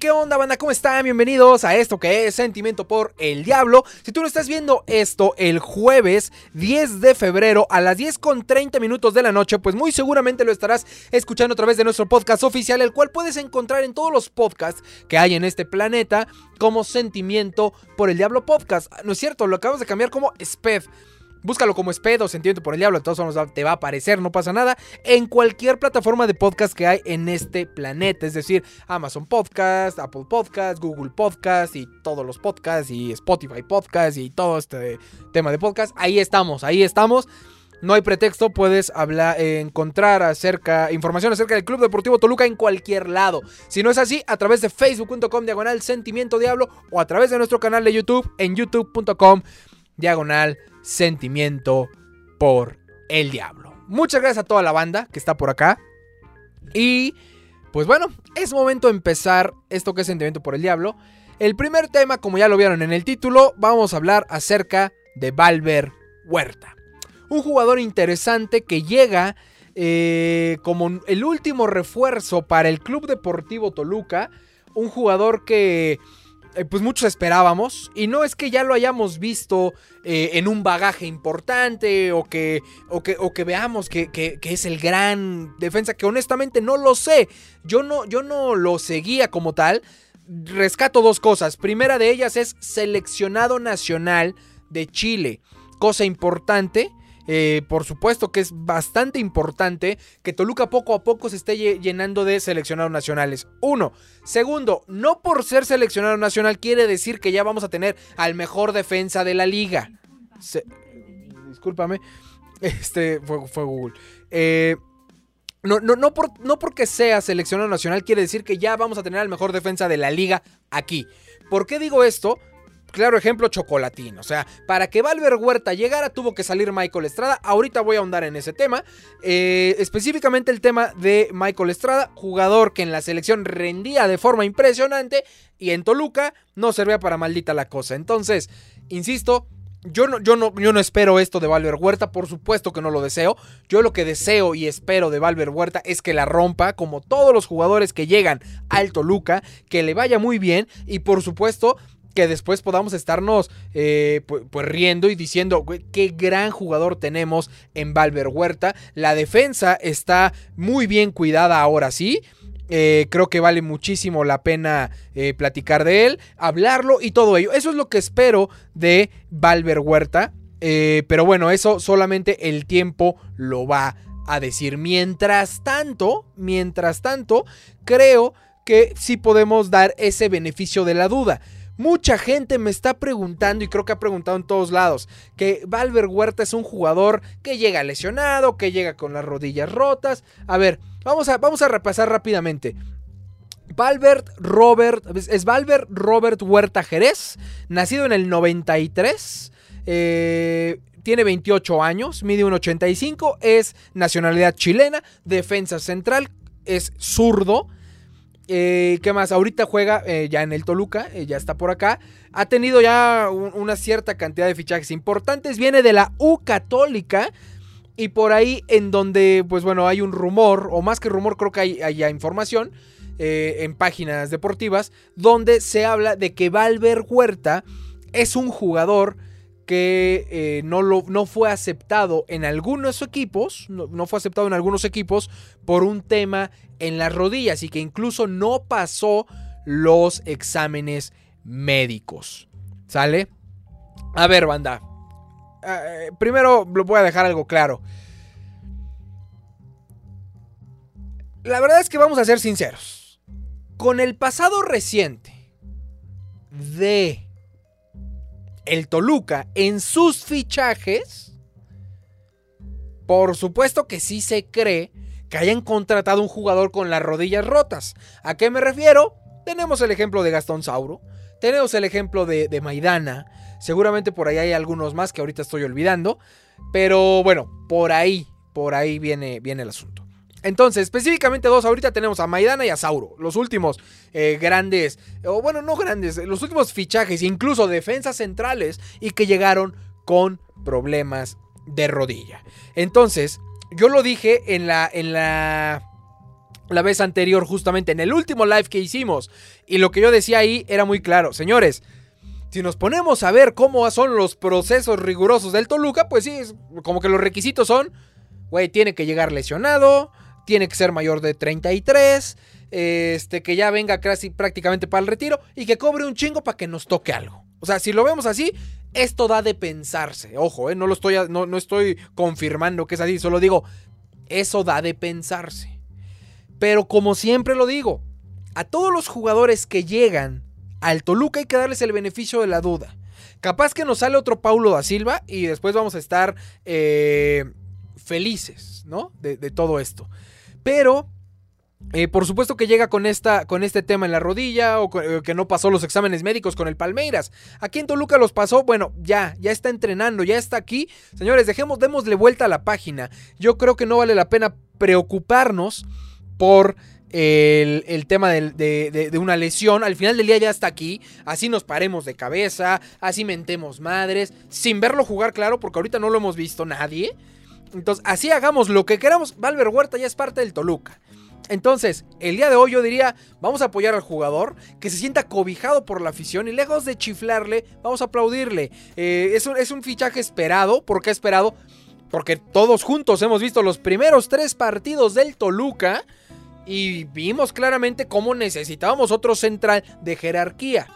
¿qué onda, banda? ¿Cómo están? Bienvenidos a esto que es Sentimiento por el Diablo. Si tú no estás viendo esto el jueves 10 de febrero a las 10 con 30 minutos de la noche, pues muy seguramente lo estarás escuchando a través de nuestro podcast oficial, el cual puedes encontrar en todos los podcasts que hay en este planeta como Sentimiento por el Diablo Podcast. No es cierto, lo acabamos de cambiar como SPED. Búscalo como Espedo, Sentimiento por el Diablo, todos modos te va a aparecer, no pasa nada, en cualquier plataforma de podcast que hay en este planeta, es decir, Amazon Podcast, Apple Podcast, Google Podcast y todos los podcasts y Spotify Podcast y todo este tema de podcast, ahí estamos, ahí estamos. No hay pretexto, puedes hablar, encontrar acerca, información acerca del Club Deportivo Toluca en cualquier lado. Si no es así, a través de facebook.com diagonal sentimiento diablo o a través de nuestro canal de YouTube en youtube.com diagonal sentimiento por el diablo. Muchas gracias a toda la banda que está por acá. Y pues bueno, es momento de empezar esto que es sentimiento por el diablo. El primer tema, como ya lo vieron en el título, vamos a hablar acerca de Valver Huerta. Un jugador interesante que llega eh, como el último refuerzo para el Club Deportivo Toluca. Un jugador que eh, pues muchos esperábamos. Y no es que ya lo hayamos visto eh, en un bagaje importante o que, o que, o que veamos que, es el gran defensa, que honestamente no lo sé. Yo no, yo no lo seguía como tal. Rescato dos cosas. Primera de ellas es seleccionado nacional de Chile. Cosa importante eh, por supuesto que es bastante importante que Toluca poco a poco se esté llenando de seleccionados nacionales. Uno. Segundo, no por ser seleccionado nacional quiere decir que ya vamos a tener al mejor defensa de la liga. discúlpame. Este fue, Google. Eh, no, no, no, no porque sea seleccionado nacional quiere decir que ya vamos a tener al mejor defensa de la liga aquí. ¿Por qué digo esto? Claro ejemplo, Chocolatín. O sea, para que Valver Huerta llegara tuvo que salir Michael Estrada. Ahorita voy a ahondar en ese tema. Eh, específicamente el tema de Michael Estrada, jugador que en la selección rendía de forma impresionante y en Toluca no servía para maldita la cosa. Entonces, insisto, yo no, yo, no, yo no, espero esto de Valver Huerta, por supuesto que no lo deseo. Yo lo que deseo y espero de Valver Huerta es que la rompa, como todos los jugadores que llegan al Toluca, que le vaya muy bien y por supuesto que después podamos estarnos eh, pues, riendo y diciendo qué gran jugador tenemos en Valver Huerta. La defensa está muy bien cuidada ahora sí. Eh, creo que vale muchísimo la pena eh, platicar de él, hablarlo y todo ello. Eso es lo que espero de Valver Huerta. pero bueno, eso solamente el tiempo lo va a decir. Mientras tanto, mientras tanto, creo que sí podemos dar ese beneficio de la duda. Mucha gente me está preguntando, y creo que ha preguntado en todos lados, que Valver Huerta es un jugador que llega lesionado, que llega con las rodillas rotas. A ver, vamos a, vamos a repasar rápidamente. Valvert Robert, es Valvert Robert Huerta Jerez, nacido en el 93, eh, tiene 28 años, mide 1,85, es nacionalidad chilena, defensa central, es zurdo, eh, ¿Qué más? Ahorita juega eh, ya en el Toluca, eh, ya está por acá. Ha tenido ya una cierta cantidad de fichajes importantes. Viene de la U Católica. Y por ahí en donde, pues bueno, hay un rumor, o más que rumor, creo que hay, ya información en páginas deportivas, donde se habla de que Valver Huerta es un jugador que no, lo, no, fue aceptado en algunos equipos, no, fue aceptado en algunos equipos por un tema en las rodillas y que incluso no pasó los exámenes médicos. ¿Sale? A ver, banda. Eh, primero lo voy a dejar algo claro. La verdad es que vamos a ser sinceros. Con el pasado reciente de el Toluca en sus fichajes, por supuesto que sí se cree que hayan contratado un jugador con las rodillas rotas. ¿A qué me refiero? Tenemos el ejemplo de Gastón Sauro, tenemos el ejemplo de, Maidana, seguramente por ahí hay algunos más que ahorita estoy olvidando, pero bueno, por ahí, por ahí viene, viene el asunto. Entonces, específicamente dos, ahorita tenemos a Maidana y a Sauro, los últimos eh, grandes, o bueno, no grandes, los últimos fichajes, incluso defensas centrales, y que llegaron con problemas de rodilla. Entonces, yo lo dije en la, en la, la vez anterior, justamente en el último live que hicimos. Y lo que yo decía ahí era muy claro. Señores, si nos ponemos a ver cómo son los procesos rigurosos del Toluca, pues sí, como que los requisitos son, güey, tiene que llegar lesionado, tiene que ser mayor de 33, este, que ya venga casi prácticamente para el retiro y que cobre un chingo para que nos toque algo. O sea, si lo vemos así, esto da de pensarse. Ojo, eh, no lo estoy, no, no estoy confirmando que es así, solo digo, eso da de pensarse. Pero como siempre lo digo, a todos los jugadores que llegan al Toluca hay que darles el beneficio de la duda. Capaz que nos sale otro Paulo da Silva y después vamos a estar eh, felices, ¿no? De, todo esto. Pero, eh, por supuesto que llega con, esta, con este tema en la rodilla o eh, que no pasó los exámenes médicos con el Palmeiras. Aquí en Toluca los pasó, bueno, ya, ya está entrenando, ya está aquí. Señores, dejemos, démosle vuelta a la página. Yo creo que no vale la pena preocuparnos por el, tema de, una lesión. Al final del día ya está aquí. Así nos paremos de cabeza. Así mentemos madres. Sin verlo jugar, claro, porque ahorita no lo hemos visto nadie. Entonces, así hagamos lo que queramos. Valver Huerta ya es parte del Toluca. Entonces, el día de hoy yo diría, vamos a apoyar al jugador, que se sienta cobijado por la afición y lejos de chiflarle, vamos a aplaudirle. Eh, es, un, es un fichaje esperado, ¿por qué esperado? Porque todos juntos hemos visto los primeros tres partidos del Toluca y vimos claramente cómo necesitábamos otro central de jerarquía.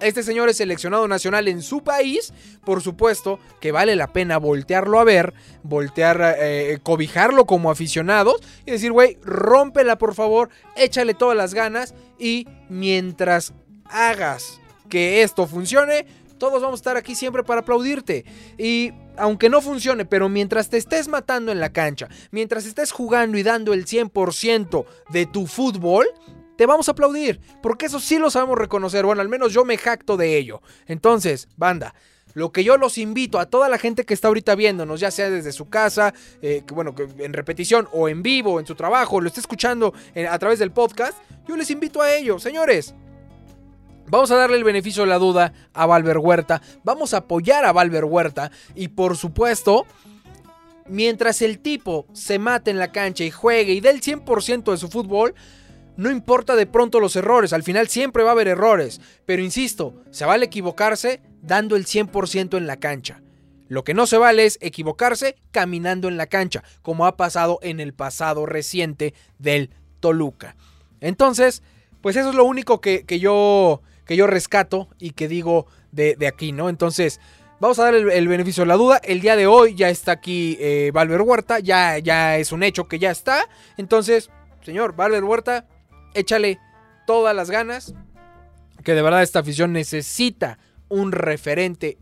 Este señor es seleccionado nacional en su país, por supuesto que vale la pena voltearlo a ver, voltear, eh, cobijarlo como aficionados y decir, güey, rómpela por favor, échale todas las ganas y mientras hagas que esto funcione, todos vamos a estar aquí siempre para aplaudirte. Y aunque no funcione, pero mientras te estés matando en la cancha, mientras estés jugando y dando el 100% de tu fútbol, te vamos a aplaudir, porque eso sí lo sabemos reconocer, bueno, al menos yo me jacto de ello. Entonces, banda, lo que yo los invito a toda la gente que está ahorita viéndonos, ya sea desde su casa, eh, que, bueno, en repetición o en vivo, en su trabajo, lo esté escuchando eh, a través del podcast, yo les invito a ello, señores. Vamos a darle el beneficio de la duda a Valver Huerta. Vamos a apoyar a Valver Huerta. Y por supuesto, mientras el tipo se mate en la cancha y juegue y dé el 100% de su fútbol, no importa de pronto los errores. Al final siempre va a haber errores. Pero insisto, se vale equivocarse dando el 100% en la cancha. Lo que no se vale es equivocarse caminando en la cancha, como ha pasado en el pasado reciente del Toluca. Entonces, pues eso es lo único que, que yo que yo rescato y que digo de, aquí, ¿no? Entonces, vamos a dar el, beneficio de la duda. El día de hoy ya está aquí eh, Valver Huerta, ya, ya es un hecho que ya está. Entonces, señor Valver Huerta, échale todas las ganas, que de verdad esta afición necesita un referente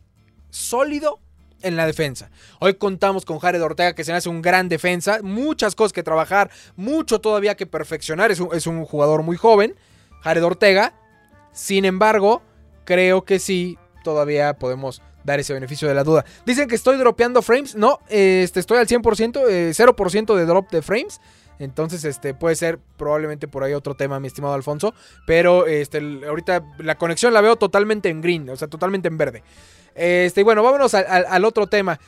sólido en la defensa. Hoy contamos con Jared Ortega, que se hace un gran defensa, muchas cosas que trabajar, mucho todavía que perfeccionar, es un, jugador muy joven, Jared Ortega, sin embargo, creo que sí, todavía podemos dar ese beneficio de la duda. Dicen que estoy dropeando frames. No, este, estoy al 100%, 0% eh, de drop de frames. Entonces, este, puede ser probablemente por ahí otro tema, mi estimado Alfonso. Pero este, ahorita la conexión la veo totalmente en green, o sea, totalmente en verde. Este, y bueno, vámonos al, otro tema.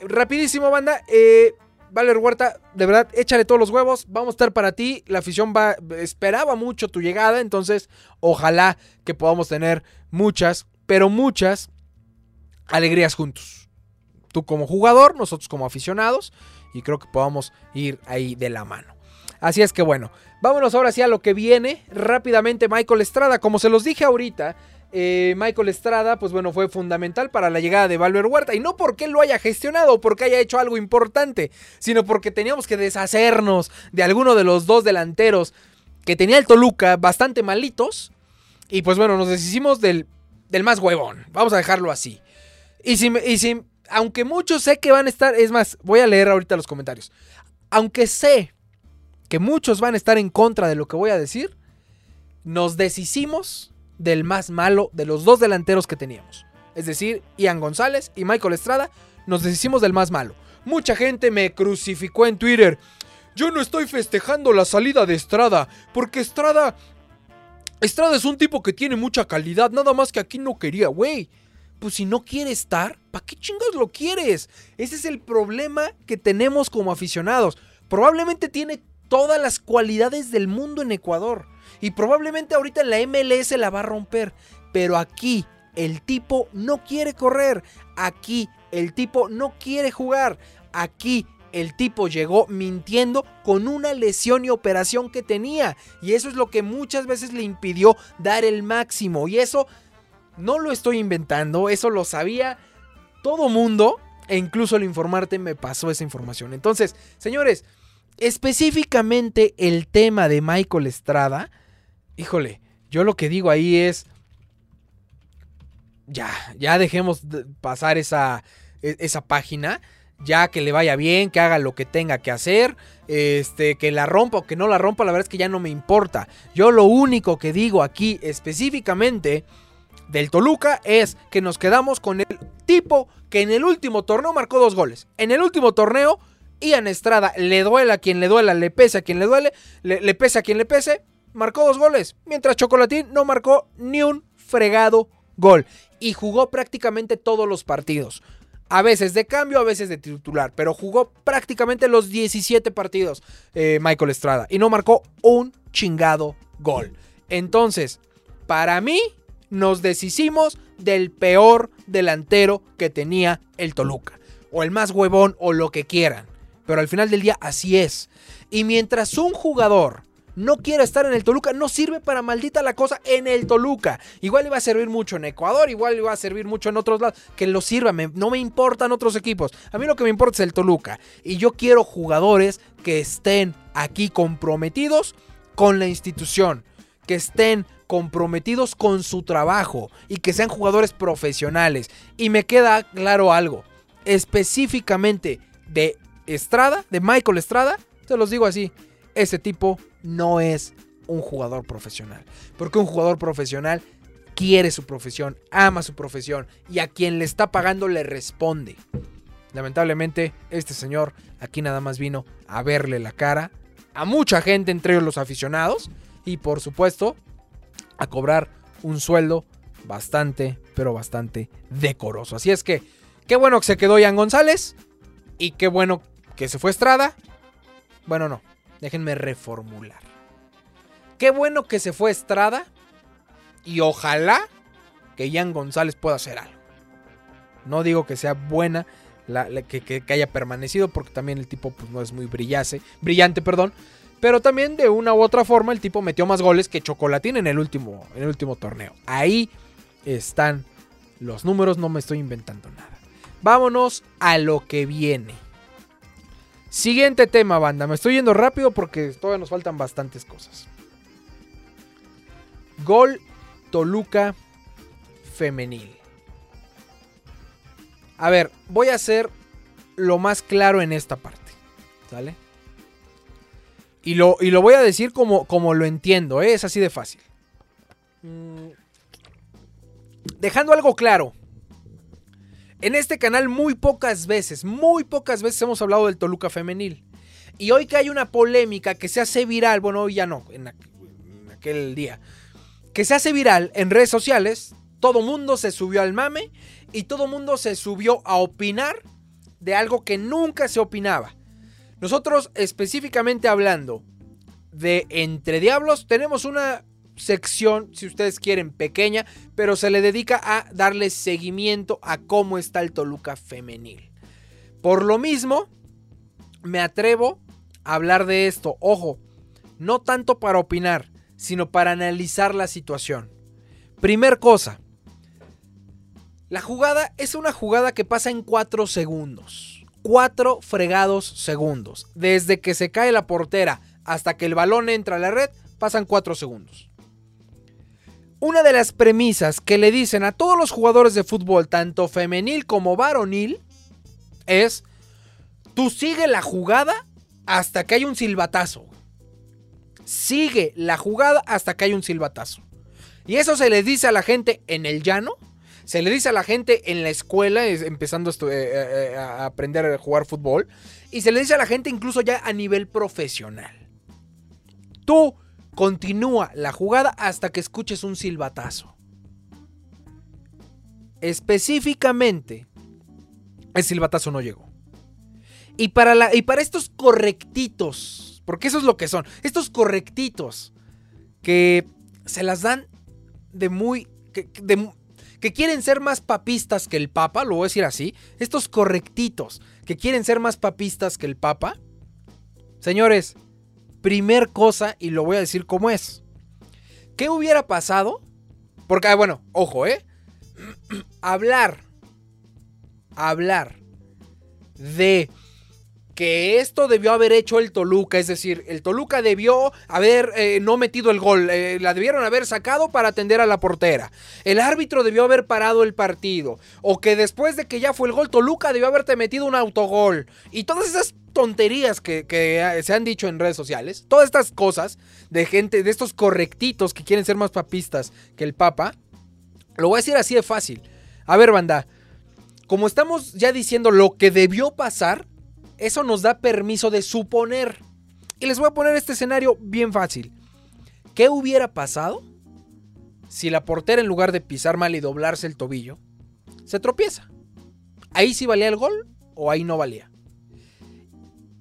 Rapidísimo, banda. Eh, Valer Huerta, de verdad, échale todos los huevos. Vamos a estar para ti. La afición va, esperaba mucho tu llegada. Entonces, ojalá que podamos tener muchas, pero muchas alegrías juntos. Tú como jugador, nosotros como aficionados. Y creo que podamos ir ahí de la mano. Así es que bueno, vámonos ahora sí a lo que viene. Rápidamente, Michael Estrada. Como se los dije ahorita, eh, Michael Estrada, pues bueno, fue fundamental para la llegada de Valver Huerta. Y no porque lo haya gestionado o porque haya hecho algo importante, sino porque teníamos que deshacernos de alguno de los dos delanteros que tenía el Toluca bastante malitos. Y pues bueno, nos deshicimos del, del más huevón. Vamos a dejarlo así. Y si, y aunque muchos sé que van a estar, es más, voy a leer ahorita los comentarios. Aunque sé que muchos van a estar en contra de lo que voy a decir, nos deshicimos del más malo de los dos delanteros que teníamos. Es decir, Ian González y Michael Estrada, nos deshicimos del más malo. Mucha gente me crucificó en Twitter. Yo no estoy festejando la salida de Estrada, porque Estrada... Estrada es un tipo que tiene mucha calidad, nada más que aquí no quería, güey. Pues si no quiere estar, ¿para qué chingados lo quieres? Ese es el problema que tenemos como aficionados. Probablemente tiene todas las cualidades del mundo en Ecuador. Y probablemente ahorita en la MLS la va a romper. Pero aquí el tipo no quiere correr. Aquí el tipo no quiere jugar. Aquí el tipo llegó mintiendo con una lesión y operación que tenía. Y eso es lo que muchas veces le impidió dar el máximo. Y eso no lo estoy inventando, eso lo sabía todo mundo. E incluso al informarte me pasó esa información. Entonces, señores, específicamente el tema de Michael Estrada, híjole, yo lo que digo ahí es, ya, ya dejemos pasar esa, e, esa página ya que le vaya bien, que haga lo que tenga que hacer, este, que la rompa o que no la rompa, la verdad es que ya no me importa. Yo lo único que digo aquí específicamente del Toluca es que nos quedamos con el tipo que en el último torneo marcó dos goles. En el último torneo, Ian Estrada, le duela a quien le duela, le pese a quien le duele, le, le pese a quien le pese, marcó dos goles. Mientras Chocolatín no marcó ni un fregado gol. Y jugó prácticamente todos los partidos. A veces de cambio, a veces de titular. Pero jugó prácticamente los 17 partidos eh, Michael Estrada. Y no marcó un chingado gol. Entonces, para mí, nos deshicimos del peor delantero que tenía el Toluca. O el más huevón o lo que quieran. Pero al final del día así es. Y mientras un jugador no quiere estar en el Toluca, no sirve para maldita la cosa en el Toluca. Igual iba a servir mucho en Ecuador, igual iba a servir mucho en otros lados. Que lo sirva, no me importan otros equipos. A mí lo que me importa es el Toluca. Y yo quiero jugadores que estén aquí comprometidos con la institución. Que estén comprometidos con su trabajo y que sean jugadores profesionales. Y me queda claro algo, específicamente de Estrada, de Michael Estrada, se los digo así, ese tipo no es un jugador profesional. Porque un jugador profesional quiere su profesión, ama su profesión y a quien le está pagando le responde. Lamentablemente, este señor aquí nada más vino a verle la cara a mucha gente, entre ellos los aficionados, y por supuesto, a cobrar un sueldo bastante, pero bastante decoroso. Así es que, qué bueno que se quedó Ian González y qué bueno que se fue Estrada. Bueno, no, Déjenme reformular. Qué bueno que se fue Estrada. Y ojalá que Ian González pueda hacer algo. No digo que sea buena que, haya permanecido, porque también el tipo pues, no es muy brillase, brillante. Perdón, pero también de una u otra forma el tipo metió más goles que Chocolatín en el último, en el último torneo. Ahí están los números, no me estoy inventando nada. Vámonos a lo que viene. Siguiente tema, banda. Me estoy yendo rápido porque todavía nos faltan bastantes cosas. Gol Toluca femenil. A ver, voy a hacer lo más claro en esta parte. ¿Sale? Y lo, y lo voy a decir como, como lo entiendo, ¿eh? es así de fácil. Mm. Dejando algo claro. En este canal muy pocas veces, muy pocas veces hemos hablado del Toluca femenil. Y hoy que hay una polémica que se hace viral, bueno, hoy ya no, en, aquel día, que se hace viral en redes sociales, todo mundo se subió al mame y todo mundo se subió a opinar de algo que nunca se opinaba. Nosotros específicamente hablando de Entre Diablos tenemos una sección, si ustedes quieren, pequeña, pero se le dedica a darle seguimiento a cómo está el Toluca femenil. Por lo mismo, me atrevo a hablar de esto. Ojo, no tanto para opinar, sino para analizar la situación. Primer cosa, la jugada es una jugada que pasa en 4 segundos. 4 fregados segundos. Desde que se cae la portera hasta que el balón entra a la red, pasan 4 segundos. Una de las premisas que le dicen a todos los jugadores de fútbol, tanto femenil como varonil, es, tú sigue la jugada hasta que hay un silbatazo. Sigue la jugada hasta que hay un silbatazo. Y eso se le dice a la gente en el llano, se le dice a la gente en la escuela, empezando eh, eh, eh, a aprender a jugar fútbol, y se le dice a la gente incluso ya a nivel profesional. Tú Continúa la jugada hasta que escuches un silbatazo. Específicamente, el silbatazo no llegó. Y para, la, y para estos correctitos porque eso es lo que son. Estos correctitos que se las dan de muy... Que, que quieren ser más papistas que el Papa, lo voy a decir así. Estos correctitos que quieren ser más papistas que el Papa. Señores, primer cosa, y lo voy a decir como es. ¿Qué hubiera pasado? Porque, ah, bueno, ojo, ¿eh? hablar, hablar de que esto debió haber hecho el Toluca, es decir, el Toluca debió haber eh, no metido el gol, eh, la debieron haber sacado para atender a la portera, el árbitro debió haber parado el partido, o que después de que ya fue el gol Toluca debió haberte metido un autogol, y todas esas tonterías que, que eh, se han dicho en redes sociales, todas estas cosas de gente, de estos correctitos que quieren ser más papistas que el Papa, lo voy a decir así de fácil. A ver, banda, como estamos ya diciendo lo que debió pasar, eso nos da permiso de suponer. Y les voy a poner este escenario bien fácil. ¿Qué hubiera pasado si la portera en lugar de pisar mal y doblarse el tobillo, se tropieza? ¿Ahí sí valía el gol o ahí no valía?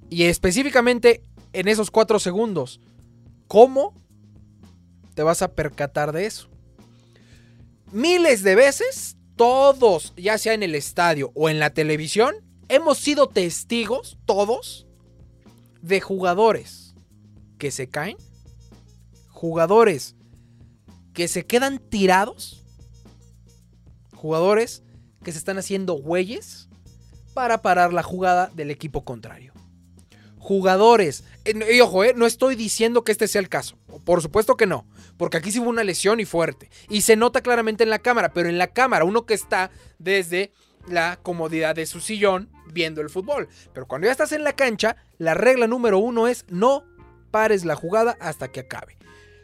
Y específicamente en esos cuatro segundos, ¿cómo te vas a percatar de eso? Miles de veces, todos, ya sea en el estadio o en la televisión, hemos sido testigos, todos, de jugadores que se caen, jugadores que se quedan tirados, jugadores que se están haciendo güeyes para parar la jugada del equipo contrario. Jugadores, y ojo, eh, no estoy diciendo que este sea el caso, por supuesto que no, porque aquí sí hubo una lesión y fuerte, y se nota claramente en la cámara, pero en la cámara uno que está desde la comodidad de su sillón viendo el fútbol. Pero cuando ya estás en la cancha, la regla número uno es no pares la jugada hasta que acabe.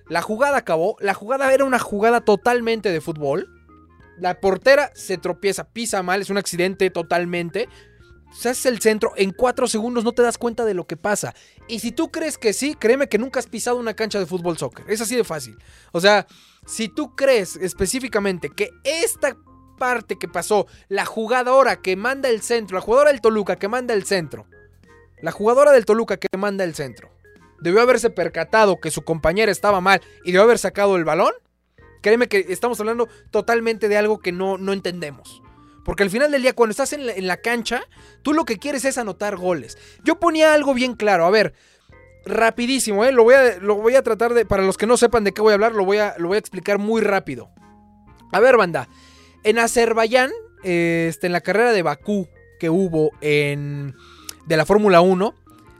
La jugada acabó, la jugada era una jugada totalmente de fútbol. La portera se tropieza, pisa mal, es un accidente totalmente. Se hace el centro, en cuatro segundos no te das cuenta de lo que pasa. Y si tú crees que sí, créeme que nunca has pisado una cancha de fútbol soccer. Es así de fácil. O sea, si tú crees específicamente que esta parte que pasó, la jugadora que manda el centro, la jugadora del Toluca que manda el centro, la jugadora del Toluca que manda el centro, debió haberse percatado que su compañera estaba mal y debió haber sacado el balón, créeme que estamos hablando totalmente de algo que no, no entendemos. Porque al final del día, cuando estás en la, cancha, tú lo que quieres es anotar goles. Yo ponía algo bien claro. A ver, rapidísimo, ¿eh? Lo voy a, lo voy a tratar de... Para los que no sepan de qué voy a hablar, lo voy a, lo voy a explicar muy rápido. A ver, banda. En Azerbaiyán, este, en la carrera de Bakú que hubo en, de la Fórmula 1,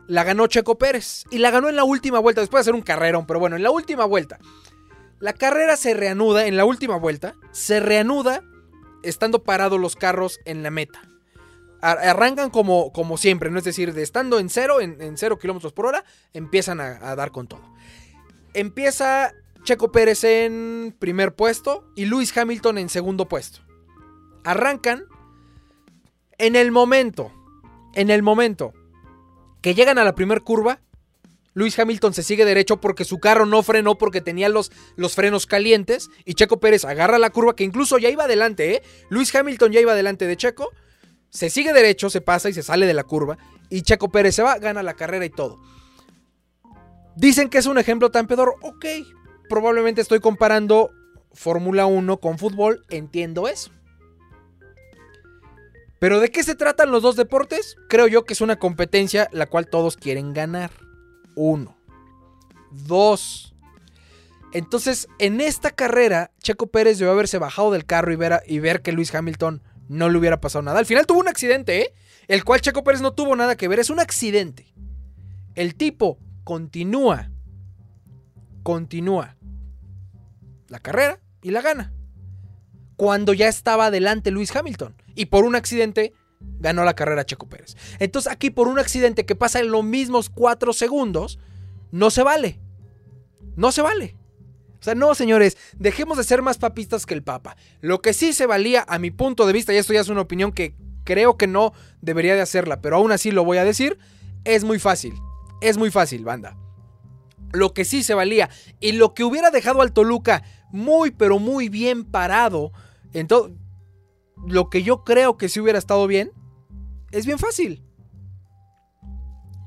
la ganó Checo Pérez. Y la ganó en la última vuelta, después de hacer un carrerón, pero bueno, en la última vuelta. La carrera se reanuda en la última vuelta, se reanuda estando parados los carros en la meta. Arrancan como, como siempre, ¿no? Es decir, de estando en cero, en, cero kilómetros por hora, empiezan a, a dar con todo. Empieza Checo Pérez en primer puesto y Lewis Hamilton en segundo puesto. Arrancan en el momento, en el momento que llegan a la primera curva, Lewis Hamilton se sigue derecho porque su carro no frenó porque tenía los, los, frenos calientes y Checo Pérez agarra la curva que incluso ya iba adelante, ¿eh? Luis Hamilton ya iba adelante de Checo, se sigue derecho, se pasa y se sale de la curva y Checo Pérez se va, gana la carrera y todo. Dicen que es un ejemplo tan pedor, ok, probablemente estoy comparando Fórmula 1 con fútbol, entiendo eso. Pero ¿de qué se tratan los dos deportes? Creo yo que es una competencia la cual todos quieren ganar. Uno. Dos. Entonces, en esta carrera, Checo Pérez debe haberse bajado del carro y ver, y ver que Luis Hamilton no le hubiera pasado nada. Al final tuvo un accidente, ¿eh? El cual Checo Pérez no tuvo nada que ver. Es un accidente. El tipo continúa. Continúa la carrera y la gana. Cuando ya estaba adelante Luis Hamilton. Y por un accidente ganó la carrera Checo Pérez. Entonces aquí por un accidente que pasa en los mismos cuatro segundos, no se vale. No se vale. O sea, no, señores, dejemos de ser más papistas que el Papa. Lo que sí se valía, a mi punto de vista, y esto ya es una opinión que creo que no debería de hacerla, pero aún así lo voy a decir, es muy fácil. Es muy fácil, banda. Lo que sí se valía y lo que hubiera dejado al Toluca muy, pero muy bien parado. Entonces, lo que yo creo que si hubiera estado bien, es bien fácil.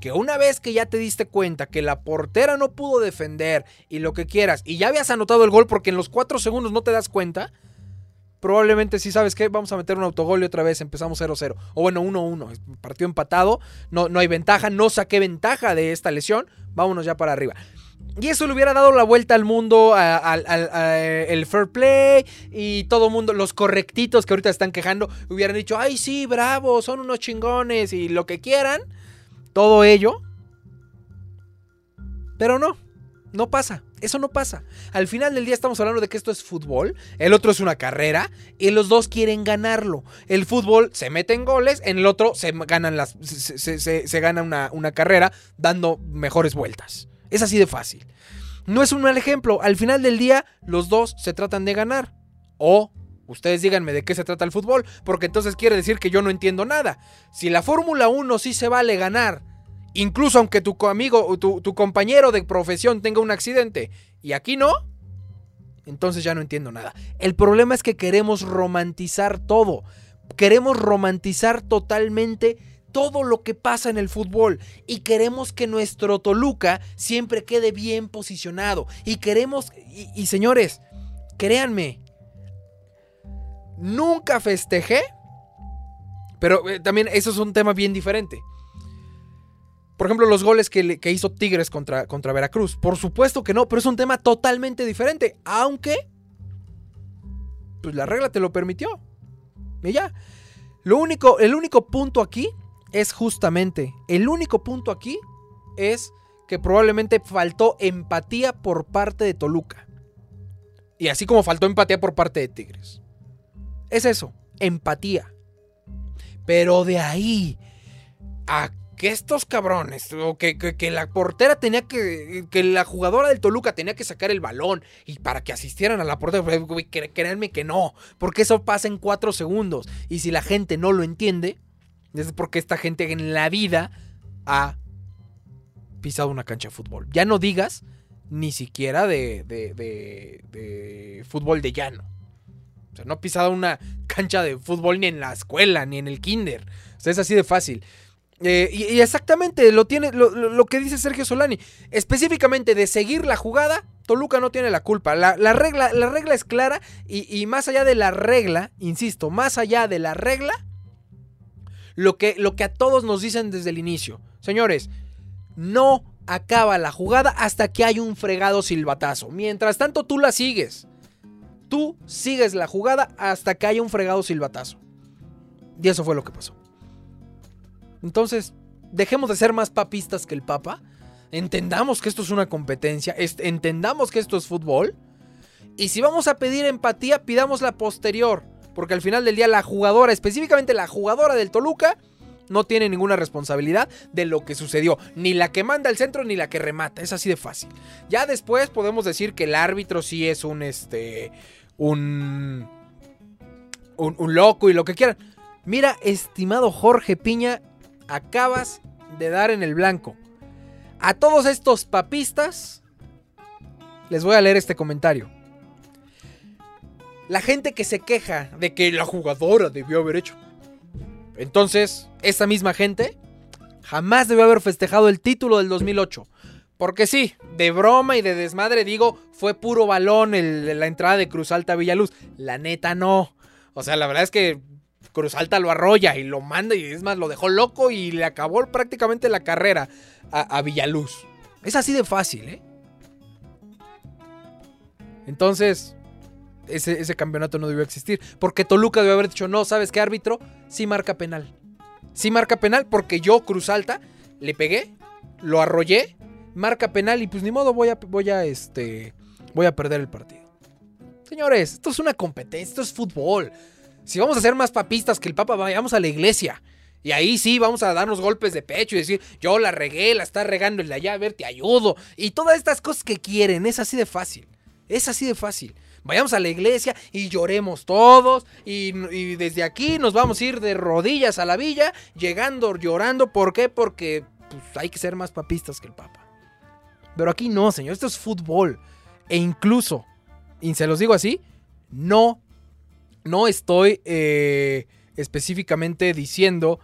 que una vez que ya te diste cuenta que la portera no pudo defender y lo que quieras, y ya habías anotado el gol porque en los cuatro segundos no te das cuenta, probablemente sí sabes que vamos a meter un autogol y otra vez empezamos 0-0. O bueno, 1-1. Partido empatado, no, no hay ventaja, no saqué ventaja de esta lesión, vámonos ya para arriba. Y eso le hubiera dado la vuelta al mundo, al el fair play y todo mundo, los correctitos que ahorita están quejando, hubieran dicho, ay sí, bravo, son unos chingones y lo que quieran, todo ello. Pero no, no pasa, eso no pasa. Al final del día estamos hablando de que esto es fútbol, el otro es una carrera y los dos quieren ganarlo. El fútbol se mete en goles, en el otro se, ganan las, se, gana una, una carrera dando mejores vueltas. Es así de fácil. No es un mal ejemplo. Al final del día, los dos se tratan de ganar. O ustedes díganme de qué se trata el fútbol, porque entonces quiere decir que yo no entiendo nada. Si la Fórmula 1 sí se vale ganar, incluso aunque tu amigo, tu, tu compañero de profesión tenga un accidente, y aquí no, entonces ya no entiendo nada. El problema es que queremos romantizar todo. Queremos romantizar totalmente todo lo que pasa en el fútbol y queremos que nuestro Toluca siempre quede bien posicionado y queremos y, señores, créanme, nunca festejé, pero eh, también eso es un tema bien diferente. Por ejemplo, los goles que, hizo Tigres contra, contra Veracruz. Por supuesto que no, pero es un tema totalmente diferente. Aunque, pues la regla te lo permitió. Y ya. Lo único, el único punto aquí es justamente, el único punto aquí es que probablemente faltó empatía por parte de Toluca. Y así como faltó empatía por parte de Tigres. Es eso, empatía. Pero de ahí a que estos cabrones, o que, que, la portera tenía que, que la jugadora del Toluca tenía que sacar el balón y para que asistieran a la portera, créanme que no, porque eso pasa en cuatro segundos. Y si la gente no lo entiende, es porque esta gente en la vida ha pisado una cancha de fútbol. Ya no digas ni siquiera de, de, fútbol de llano. O sea, no ha pisado una cancha de fútbol ni en la escuela, ni en el kinder. O sea, es así de fácil. Eh, y, exactamente lo tiene lo, que dice Sergio Solani. Específicamente de seguir la jugada, Toluca no tiene la culpa. La, regla, la regla es clara y, y, más allá de la regla, insisto, más allá de la regla, lo que, lo que a todos nos dicen desde el inicio. Señores, no acaba la jugada hasta que hay un fregado silbatazo. Mientras tanto, tú la sigues. Tú sigues la jugada hasta que haya un fregado silbatazo. Y eso fue lo que pasó. Entonces, dejemos de ser más papistas que el Papa. Entendamos que esto es una competencia. Entendamos que esto es fútbol. Y si vamos a pedir empatía, pidamos la posterior. Porque al final del día la jugadora, específicamente la jugadora del Toluca, no tiene ninguna responsabilidad de lo que sucedió. Ni la que manda al centro ni la que remata. Es así de fácil. Ya después podemos decir que el árbitro sí es un este. un. un, un loco y lo que quieran. Mira, estimado Jorge Piña, acabas de dar en el blanco. A todos estos papistas, les voy a leer este comentario. La gente que se queja de que la jugadora debió haber hecho. Entonces, esa misma gente jamás debió haber festejado el título del 2008. Porque sí, de broma y de desmadre digo, fue puro balón la entrada de Cruz Alta a Villaluz. La neta no. O sea, la verdad es que Cruz Alta lo arrolla y lo manda y es más, lo dejó loco y le acabó prácticamente la carrera a, a Villaluz. Es así de fácil, ¿eh? Entonces, ese, campeonato no debió existir. Porque Toluca debió haber dicho, no, ¿sabes qué árbitro? Sí marca penal. Sí marca penal porque yo, Cruz Alta, le pegué, lo arrollé, marca penal y pues ni modo voy a, voy a, este, voy a perder el partido. Señores, esto es una competencia, esto es fútbol. Si vamos a ser más papistas que el Papa, vayamos a la iglesia. Y ahí sí vamos a darnos golpes de pecho y decir, yo la regué, la está regando el de allá, a ver, te ayudo. Y todas estas cosas que quieren, es así de fácil. Es así de fácil vayamos a la iglesia y lloremos todos y, desde aquí nos vamos a ir de rodillas a la villa, llegando llorando. ¿Por qué? Porque pues, hay que ser más papistas que el Papa. Pero aquí no, señor, esto es fútbol. E incluso, y se los digo así, no, no estoy eh, específicamente diciendo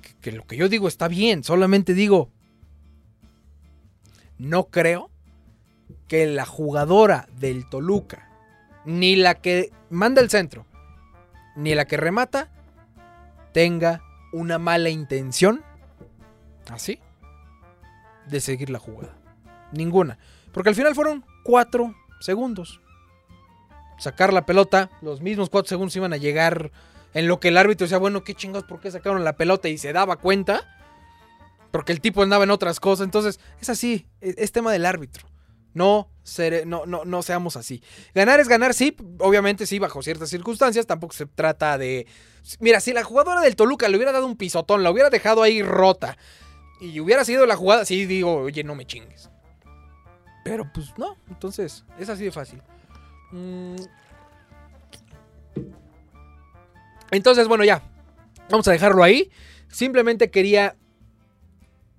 que, que lo que yo digo está bien, solamente digo, no creo que la jugadora del Toluca, ni la que manda el centro, ni la que remata, tenga una mala intención, así, de seguir la jugada. Ninguna. Porque al final fueron cuatro segundos. Sacar la pelota, los mismos cuatro segundos iban a llegar en lo que el árbitro decía, bueno, qué chingados, ¿por qué sacaron la pelota? Y se daba cuenta. Porque el tipo andaba en otras cosas. Entonces, es así, es, es tema del árbitro. No, no, no, no seamos así. Ganar es ganar, sí, obviamente sí, bajo ciertas circunstancias. Tampoco se trata de. Mira, si la jugadora del Toluca le hubiera dado un pisotón, la hubiera dejado ahí rota y hubiera sido la jugada, sí digo, oye, no me chingues. Pero pues no, entonces es así de fácil. Mm. Entonces, bueno, ya. Vamos a dejarlo ahí. Simplemente quería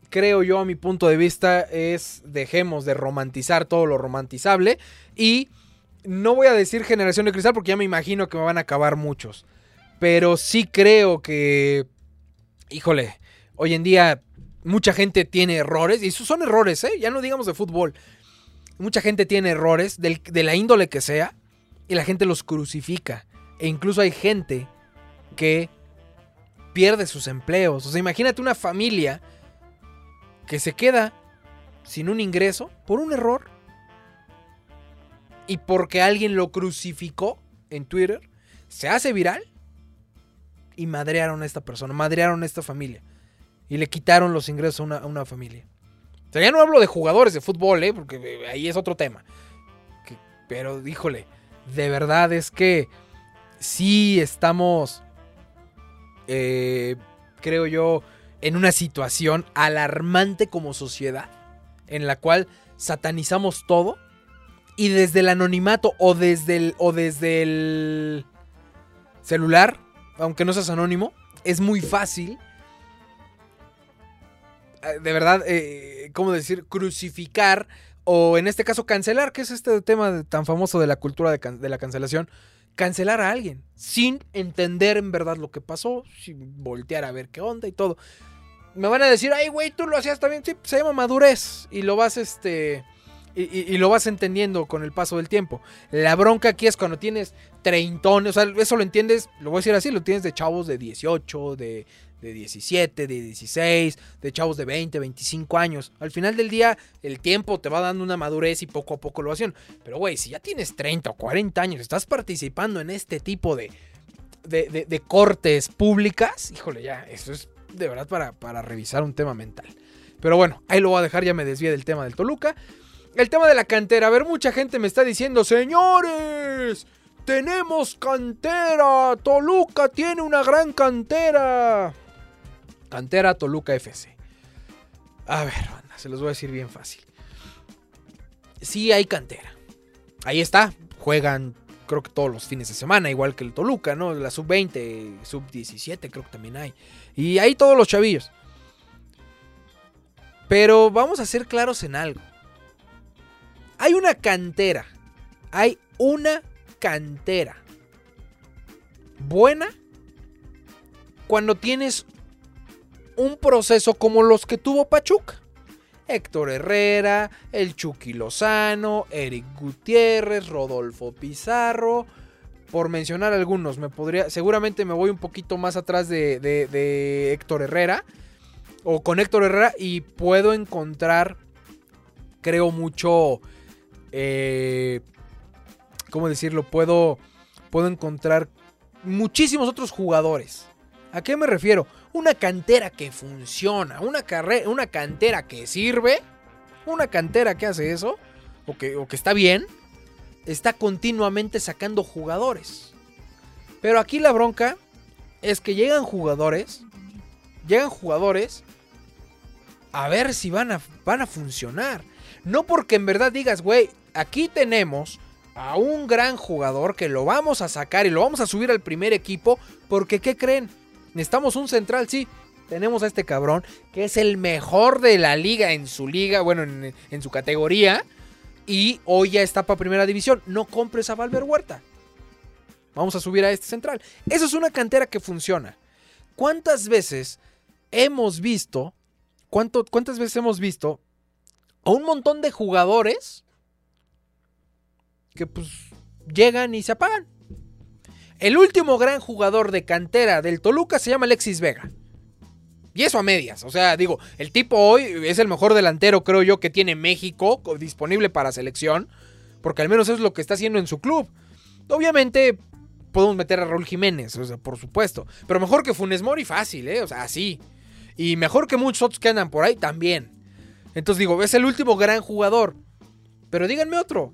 creo yo, a mi punto de vista, es dejemos de romantizar todo lo romantizable. Y no voy a decir generación de cristal porque ya me imagino que me van a acabar muchos. Pero sí creo que, híjole, hoy en día mucha gente tiene errores. Y son errores, ¿eh? Ya no digamos de fútbol. Mucha gente tiene errores de la índole que sea. Y la gente los crucifica. E incluso hay gente que pierde sus empleos. O sea, imagínate una familia que se queda sin un ingreso por un error y porque alguien lo crucificó en Twitter, se hace viral y madrearon a esta persona, madrearon a esta familia y le quitaron los ingresos a una, familia. O sea, ya no hablo de jugadores de fútbol, ¿eh? porque ahí es otro tema. pero, híjole, de verdad es que sí estamos, eh, creo yo, en una situación alarmante como sociedad, en la cual satanizamos todo y desde el anonimato o desde el, o desde el celular, aunque no seas anónimo, es muy fácil, eh, de verdad, eh, ¿cómo decir? Crucificar o en este caso cancelar, que es este tema tan famoso de la cultura de, de la cancelación, cancelar a alguien sin entender en verdad lo que pasó, sin voltear a ver qué onda y todo me van a decir, ay, güey, tú lo hacías también. Sí, se llama madurez. Y lo vas, este. Y, lo vas entendiendo con el paso del tiempo. La bronca aquí es cuando tienes treintones. O sea, eso lo entiendes, lo voy a decir así, lo tienes de chavos de 18, de, de 17, de 16, de chavos de 20, 25 años. Al final del día, el tiempo te va dando una madurez y poco a poco lo hacen. Pero, güey, si ya tienes 30 o 40 años, estás participando en este tipo de, de, de cortes públicas, híjole, ya, eso es de verdad para, para revisar un tema mental. Pero bueno, ahí lo voy a dejar, ya me desvié del tema del Toluca. El tema de la cantera. A ver, mucha gente me está diciendo, señores, tenemos cantera. Toluca tiene una gran cantera. Cantera Toluca FC. A ver, se los voy a decir bien fácil. Sí hay cantera. Ahí está. Juegan creo que todos los fines de semana, igual que el Toluca, ¿no? La sub-20, sub-17 creo que también hay. Y hay todos los chavillos. Pero vamos a ser claros en algo. Hay una cantera. Hay una cantera. Buena cuando tienes un proceso como los que tuvo Pachuca. Héctor Herrera, el Chucky Lozano, Eric Gutiérrez, Rodolfo Pizarro, por mencionar algunos. Me podría, seguramente me voy un poquito más atrás de, Héctor Herrera o con Héctor Herrera y puedo encontrar, creo mucho, eh, ¿cómo decirlo? Puedo, puedo encontrar muchísimos otros jugadores. ¿A qué me refiero? una cantera que funciona, una, una cantera que sirve, una cantera que hace eso, o que, o que está bien, está continuamente sacando jugadores. Pero aquí la bronca es que llegan jugadores, llegan jugadores a ver si van a, van a funcionar. No porque en verdad digas, güey, aquí tenemos a un gran jugador que lo vamos a sacar y lo vamos a subir al primer equipo, porque ¿qué creen? Necesitamos un central, sí. Tenemos a este cabrón que es el mejor de la liga en su liga, bueno, en, su categoría. Y hoy ya está para primera división. No compres a Valver Huerta. Vamos a subir a este central. Eso es una cantera que funciona. ¿Cuántas veces hemos visto? ¿Cuántas veces hemos visto a un montón de jugadores que pues llegan y se apagan. El último gran jugador de cantera del Toluca se llama Alexis Vega. Y eso a medias. O sea, digo, el tipo hoy es el mejor delantero, creo yo, que tiene México disponible para selección. Porque al menos es lo que está haciendo en su club. Obviamente podemos meter a Raúl Jiménez, o sea, por supuesto. Pero mejor que Funes Mori fácil, ¿eh? O sea, así. Y mejor que muchos otros que andan por ahí también. Entonces digo, es el último gran jugador. Pero díganme otro.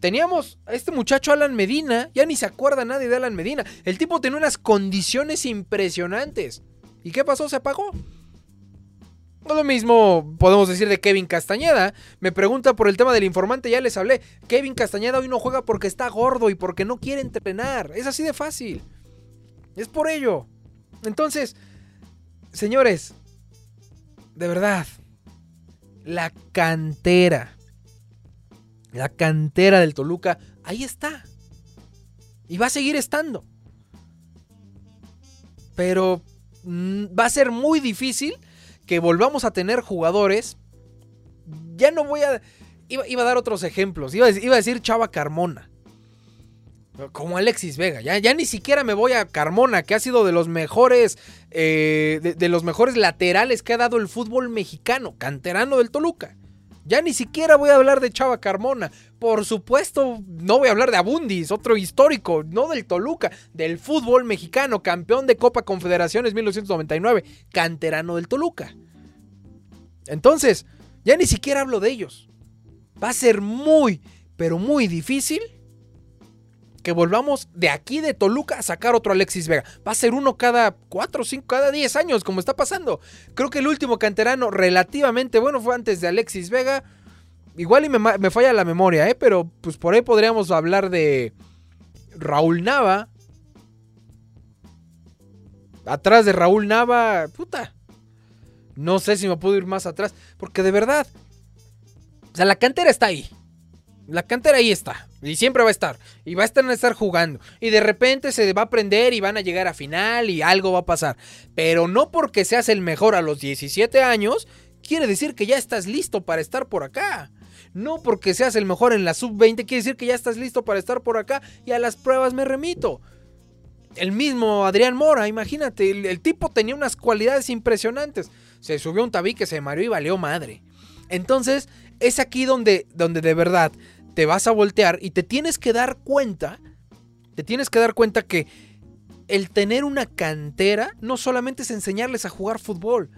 Teníamos a este muchacho Alan Medina. Ya ni se acuerda nadie de Alan Medina. El tipo tenía unas condiciones impresionantes. ¿Y qué pasó? Se apagó. Lo mismo podemos decir de Kevin Castañeda. Me pregunta por el tema del informante, ya les hablé. Kevin Castañeda hoy no juega porque está gordo y porque no quiere entrenar. Es así de fácil. Es por ello. Entonces, señores, de verdad, la cantera, la cantera del Toluca, ahí está. Y va a seguir estando. Pero va a ser muy difícil que volvamos a tener jugadores. Ya no voy a. Iba, a dar otros ejemplos. Iba iba a, decir Chava Carmona. Como Alexis Vega. Ya, ya, ni siquiera me voy a Carmona, que ha sido de los mejores. Eh, de, los mejores laterales que ha dado el fútbol mexicano. Canterano del Toluca. Ya ni siquiera voy a hablar de Chava Carmona. Por supuesto, no voy a hablar de Abundis, otro histórico, no del Toluca, del fútbol mexicano, campeón de Copa Confederaciones 1999, canterano del Toluca. Entonces, ya ni siquiera hablo de ellos. Va a ser muy, pero muy difícil que volvamos de aquí de Toluca a sacar otro Alexis Vega. Va a ser uno cada 4, 5, cada 10 años, como está pasando. Creo que el último canterano relativamente bueno fue antes de Alexis Vega. Igual y me, falla la memoria, ¿eh? pero pues por ahí podríamos hablar de Raúl Nava. Atrás de Raúl Nava, puta. No sé si me puedo ir más atrás, porque de verdad, o sea, la cantera está ahí. La cantera ahí está. Y siempre va a estar. Y va a estar, a estar jugando. Y de repente se va a aprender y van a llegar a final y algo va a pasar. Pero no porque seas el mejor a los 17 años, quiere decir que ya estás listo para estar por acá. No porque seas el mejor en la sub-20, quiere decir que ya estás listo para estar por acá. Y a las pruebas me remito. El mismo Adrián Mora, imagínate, el, el tipo tenía unas cualidades impresionantes. Se subió un tabique, se mareó y valió madre. Entonces, es aquí donde, donde de verdad te vas a voltear y te tienes que dar cuenta, te tienes que dar cuenta que el tener una cantera no solamente es enseñarles a jugar fútbol,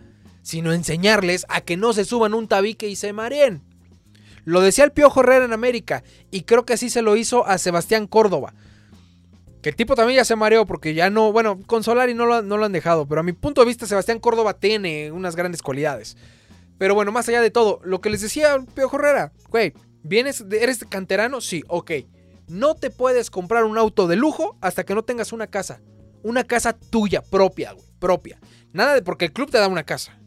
sino enseñarles a que no se suban un tabique y se mareen. Lo decía el Piojo Herrera en América y creo que así se lo hizo a Sebastián Córdoba. Que el tipo también ya se mareó porque ya no, bueno, con Solari no lo, no lo han dejado, pero a mi punto de vista Sebastián Córdoba tiene unas grandes cualidades. Pero bueno, más allá de todo, lo que les decía Piojo Herrera, güey, ¿Vienes, eres canterano? Sí, ok. No te puedes comprar un auto de lujo hasta que no tengas una casa. Una casa tuya, propia, güey, propia. Nada de porque el club te da una casa.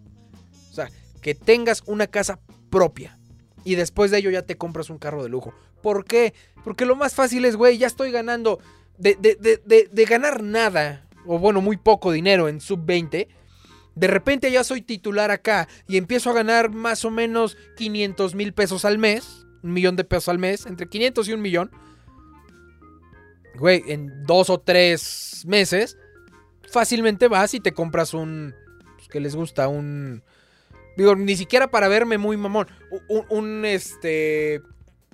O sea, que tengas una casa propia. Y después de ello ya te compras un carro de lujo. ¿Por qué? Porque lo más fácil es, güey, ya estoy ganando de, de, de ganar nada, o bueno, muy poco dinero en sub-20. De repente ya soy titular acá y empiezo a ganar más o menos 500 mil pesos al mes un millón de pesos al mes, entre 500 y un millón. Güey, en dos o tres meses, fácilmente vas y te compras un. Pues, que les gusta? Un. Digo, ni siquiera para verme muy mamón. Un, este.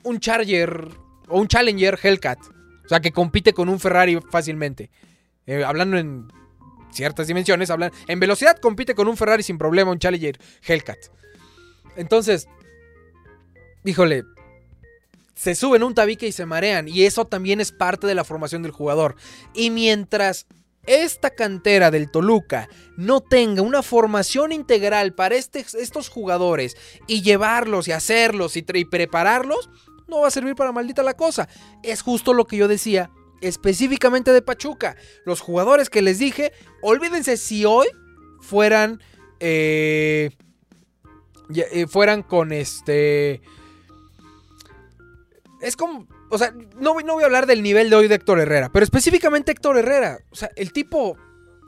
Un Charger o un Challenger Hellcat. O sea, que compite con un Ferrari fácilmente. Eh, hablando en ciertas dimensiones, hablan, en velocidad compite con un Ferrari sin problema, un Challenger Hellcat. Entonces, híjole, se suben un tabique y se marean. Y eso también es parte de la formación del jugador. Y mientras esta cantera del Toluca no tenga una formación integral para este, estos jugadores y llevarlos y hacerlos y, prepararlos, no va a servir para maldita la cosa. Es justo lo que yo decía específicamente de Pachuca. Los jugadores que les dije, olvídense si hoy fueran... Eh, eh, fueran con este es como, o sea, no, no voy a hablar del nivel de hoy de Héctor Herrera, pero específicamente Héctor Herrera. O sea, el tipo,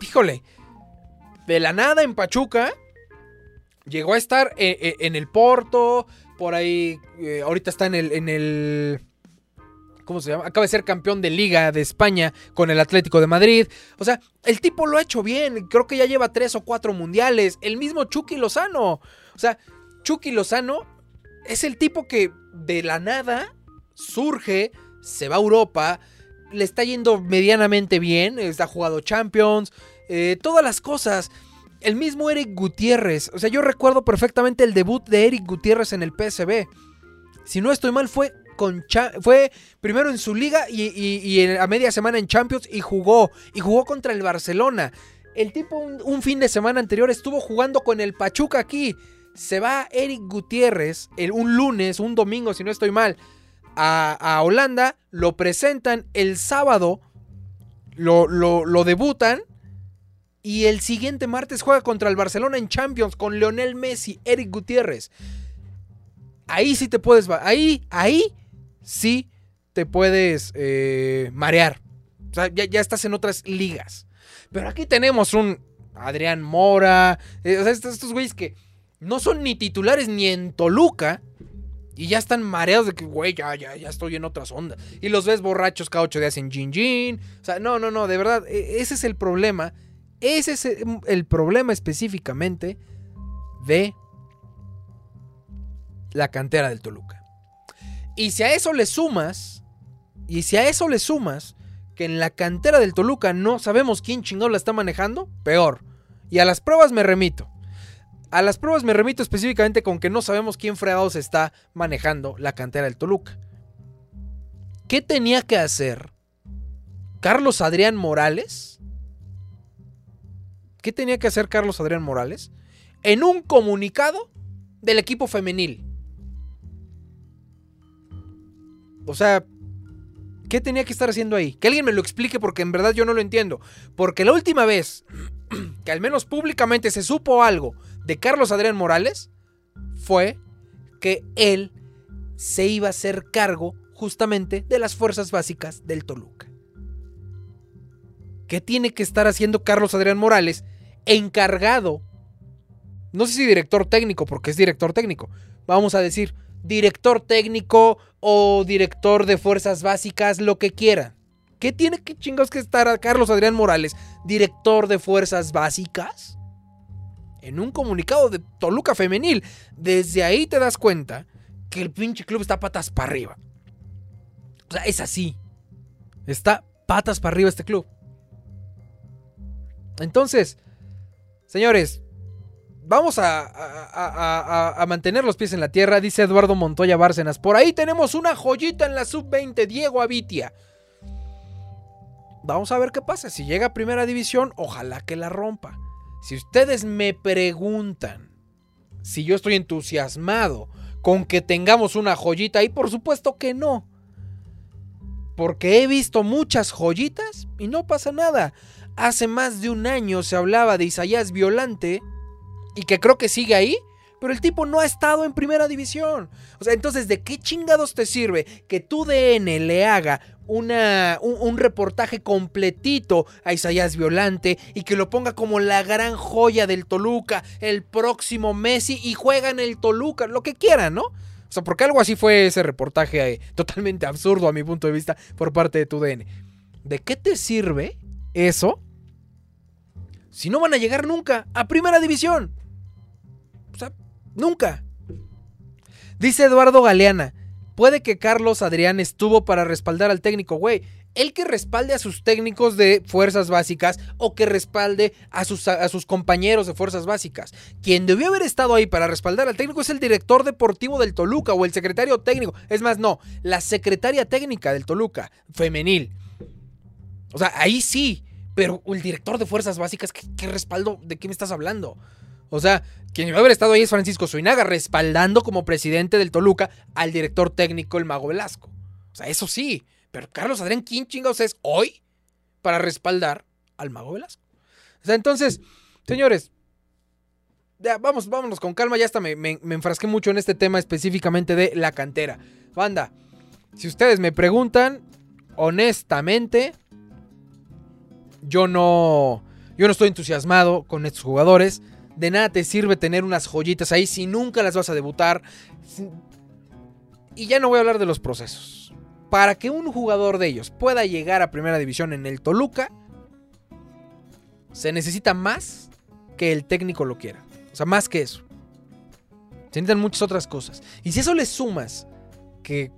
híjole, de la nada en Pachuca, llegó a estar eh, eh, en, el Porto, Por ahí, eh, ahorita está en el, en el ¿cómo se llama? Acaba de ser campeón de Liga de España con el Atlético de Madrid. O sea, el tipo lo ha hecho bien. Creo que ya lleva tres o cuatro mundiales. El mismo Chucky Lozano. O sea, Chucky Lozano es el tipo que de la nada surge, se va a Europa, le está yendo medianamente bien, está jugado Champions, eh, todas las cosas. El mismo Eric Gutiérrez, o sea, yo recuerdo perfectamente el debut de Eric Gutiérrez en el PSB. Si no estoy mal, fue con fue primero en su liga y, a media semana en Champions y jugó. Y jugó contra el Barcelona. El tipo un, fin de semana anterior estuvo jugando con el Pachuca aquí. Se va Eric Gutiérrez el, un lunes, un domingo, si no estoy mal, a, Holanda. Lo presentan el sábado. Lo, lo, lo debutan. Y el siguiente martes juega contra el Barcelona en Champions con Leonel Messi, Eric Gutiérrez. Ahí sí te puedes. Ahí, ahí sí te puedes eh, marear. O sea, ya, estás en otras ligas. Pero aquí tenemos un Adrián Mora. Eh, sea, estos, güeyes que no son ni titulares ni en Toluca. Y ya están mareados de que, güey, ya, ya, ya estoy en otras ondas. Y los ves borrachos cada ocho días en Jin Jin. O sea, no, no, no, de verdad, e, ese es el problema. Ese es el problema específicamente de la cantera del Toluca. Y si a eso le sumas, y si a eso le sumas que en la cantera del Toluca no sabemos quién chingado la está manejando, peor. Y a las pruebas me remito. A las pruebas me remito específicamente con que no sabemos quién fregados está manejando la cantera del Toluca. ¿Qué tenía que hacer Carlos Adrián Morales? ¿Qué tenía que hacer Carlos Adrián Morales? En un comunicado del equipo femenil. O sea, ¿qué tenía que estar haciendo ahí? Que alguien me lo explique porque en verdad yo no lo entiendo. Porque la última vez que al menos públicamente se supo algo de Carlos Adrián Morales fue que él se iba a hacer cargo justamente de las fuerzas básicas del Toluca. ¿Qué tiene que estar haciendo Carlos Adrián Morales encargado? No sé si director técnico, porque es director técnico. Vamos a decir, director técnico o director de fuerzas básicas, lo que quiera. ¿Qué tiene que chingados que estar a Carlos Adrián Morales, director de fuerzas básicas? En un comunicado de Toluca Femenil. Desde ahí te das cuenta que el pinche club está patas para arriba. O sea, es así. Está patas para arriba este club. Entonces, señores, vamos a, mantener los pies en la tierra, dice Eduardo Montoya Bárcenas. Por ahí tenemos una joyita en la sub-20, Diego Avitia. Vamos a ver qué pasa. Si llega a primera división, ojalá que la rompa. Si ustedes me preguntan si yo estoy entusiasmado con que tengamos una joyita ahí, por supuesto que no. Porque he visto muchas joyitas y no pasa nada. Hace más de un año se hablaba de Isaías Violante y que creo que sigue ahí, pero el tipo no ha estado en primera división. O sea, entonces, ¿de qué chingados te sirve que tu DN le haga una, un, reportaje completito a Isaías Violante y que lo ponga como la gran joya del Toluca, el próximo Messi y juega en el Toluca, lo que quieran, ¿no? O sea, porque algo así fue ese reportaje eh, totalmente absurdo a mi punto de vista por parte de tu DN. ¿De qué te sirve eso si no van a llegar nunca a primera división? O sea, nunca. Dice Eduardo Galeana, puede que Carlos Adrián estuvo para respaldar al técnico, güey. El que respalde a sus técnicos de fuerzas básicas o que respalde a sus, compañeros de fuerzas básicas. Quien debió haber estado ahí para respaldar al técnico es el director deportivo del Toluca o el secretario técnico. Es más, no, la secretaria técnica del Toluca, femenil. O sea, ahí sí, pero el director de fuerzas básicas, qué respaldo? ¿De qué me estás hablando? O sea, quien debe haber estado ahí es Francisco Suinaga, respaldando como presidente del Toluca al director técnico, el Mago Velasco. O sea, eso sí. Pero Carlos Adrián, ¿quién chingados es hoy para respaldar al Mago Velasco? O sea, entonces, señores, ya, vamos, vámonos con calma. Ya hasta me, me, enfrasqué mucho en este tema específicamente de la cantera. Banda, si ustedes me preguntan, honestamente, yo no, yo no estoy entusiasmado con estos jugadores. De nada te sirve tener unas joyitas ahí si nunca las vas a debutar. y ya no voy a hablar de los procesos. Para que un jugador de ellos pueda llegar a primera división en el Toluca, se necesita más que el técnico lo quiera. O sea, más que eso. Se necesitan muchas otras cosas. Y si eso le sumas que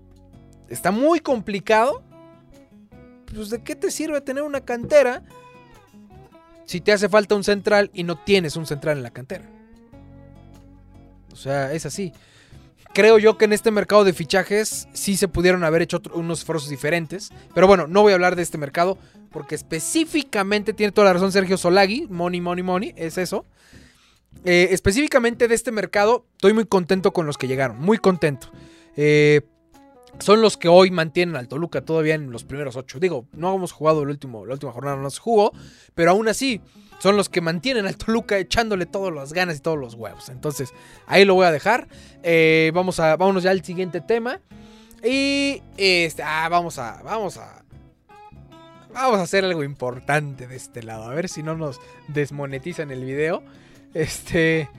está muy complicado, pues ¿de qué te sirve tener una cantera si te hace falta un central y no tienes un central en la cantera? O sea, es así. Creo yo que en este mercado de fichajes sí se pudieron haber hecho unos esfuerzos diferentes. Pero bueno, no voy a hablar de este mercado porque específicamente tiene toda la razón Sergio Solagui. Money, money, money, es eso. Eh, específicamente de este mercado, estoy muy contento con los que llegaron. Muy contento. Eh, son los que hoy mantienen al Toluca todavía en los primeros ocho. Digo, no hemos jugado el último, la última jornada, no se jugó, pero aún así son los que mantienen al Toluca echándole todas las ganas y todos los huevos. Entonces, ahí lo voy a dejar. Eh, vamos a, vámonos ya al siguiente tema. Y este, ah, vamos a, vamos a, vamos a hacer algo importante de este lado. A ver si no nos desmonetizan el video. Este,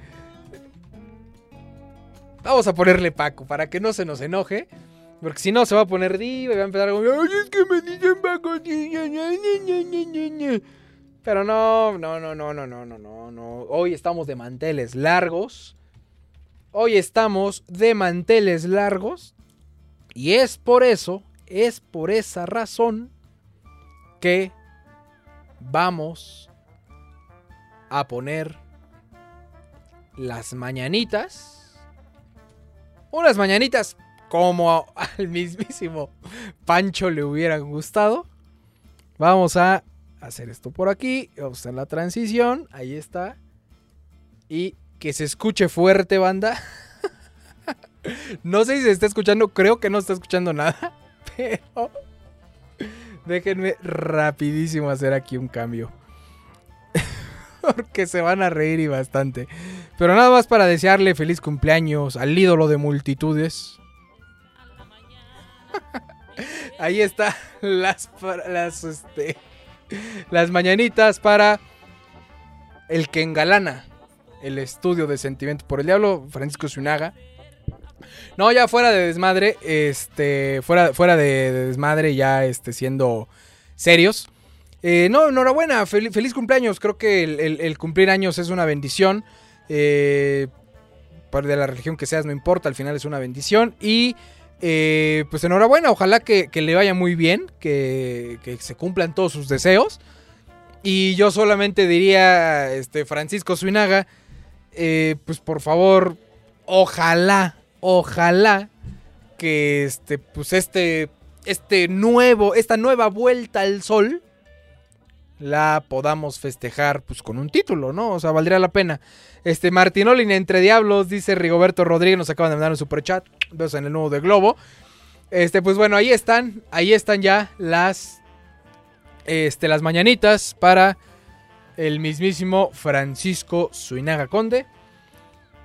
vamos a ponerle Paco para que no se nos enoje. Porque si no se va a poner diva y va a empezar a Ay, es que me dicen Paco. Pero no, no, no, no, no, no, no, no, no. Hoy estamos de manteles largos. Hoy estamos de manteles largos. Y es por eso, es por esa razón que vamos a poner las mañanitas. Unas mañanitas como al mismísimo Pancho le hubieran gustado. Vamos a hacer esto por aquí. Vamos a hacer la transición. Ahí está. Y que se escuche fuerte, banda. no sé si se está escuchando. Creo que no está escuchando nada. Pero déjenme rapidísimo hacer aquí un cambio. Porque se van a reír y bastante. Pero nada más para desearle feliz cumpleaños al ídolo de multitudes. Ahí está las, las, este, las mañanitas para el que engalana el estudio de Sentimiento por el Diablo, Francisco Zunaga. No, ya fuera de desmadre, este, fuera, fuera de, desmadre, ya este, siendo serios. Eh, no, enhorabuena, feliz cumpleaños. Creo que el, cumplir años es una bendición. Eh, de la religión que seas, no importa, al final es una bendición. Y eh, pues enhorabuena, ojalá que, le vaya muy bien, que, se cumplan todos sus deseos. Y yo solamente diría, este, Francisco Suinaga, eh, pues por favor, ojalá, ojalá que este, pues este, este nuevo, esta nueva vuelta al sol la podamos festejar pues con un título, ¿no? O sea, valdría la pena. Este Martinoli entre diablos, dice Rigoberto Rodríguez, nos acaban de mandar un superchat. Vemos en el nuevo de Globo. Este, pues bueno, ahí están, ahí están ya las este, las mañanitas para el mismísimo Francisco Suinaga Conde,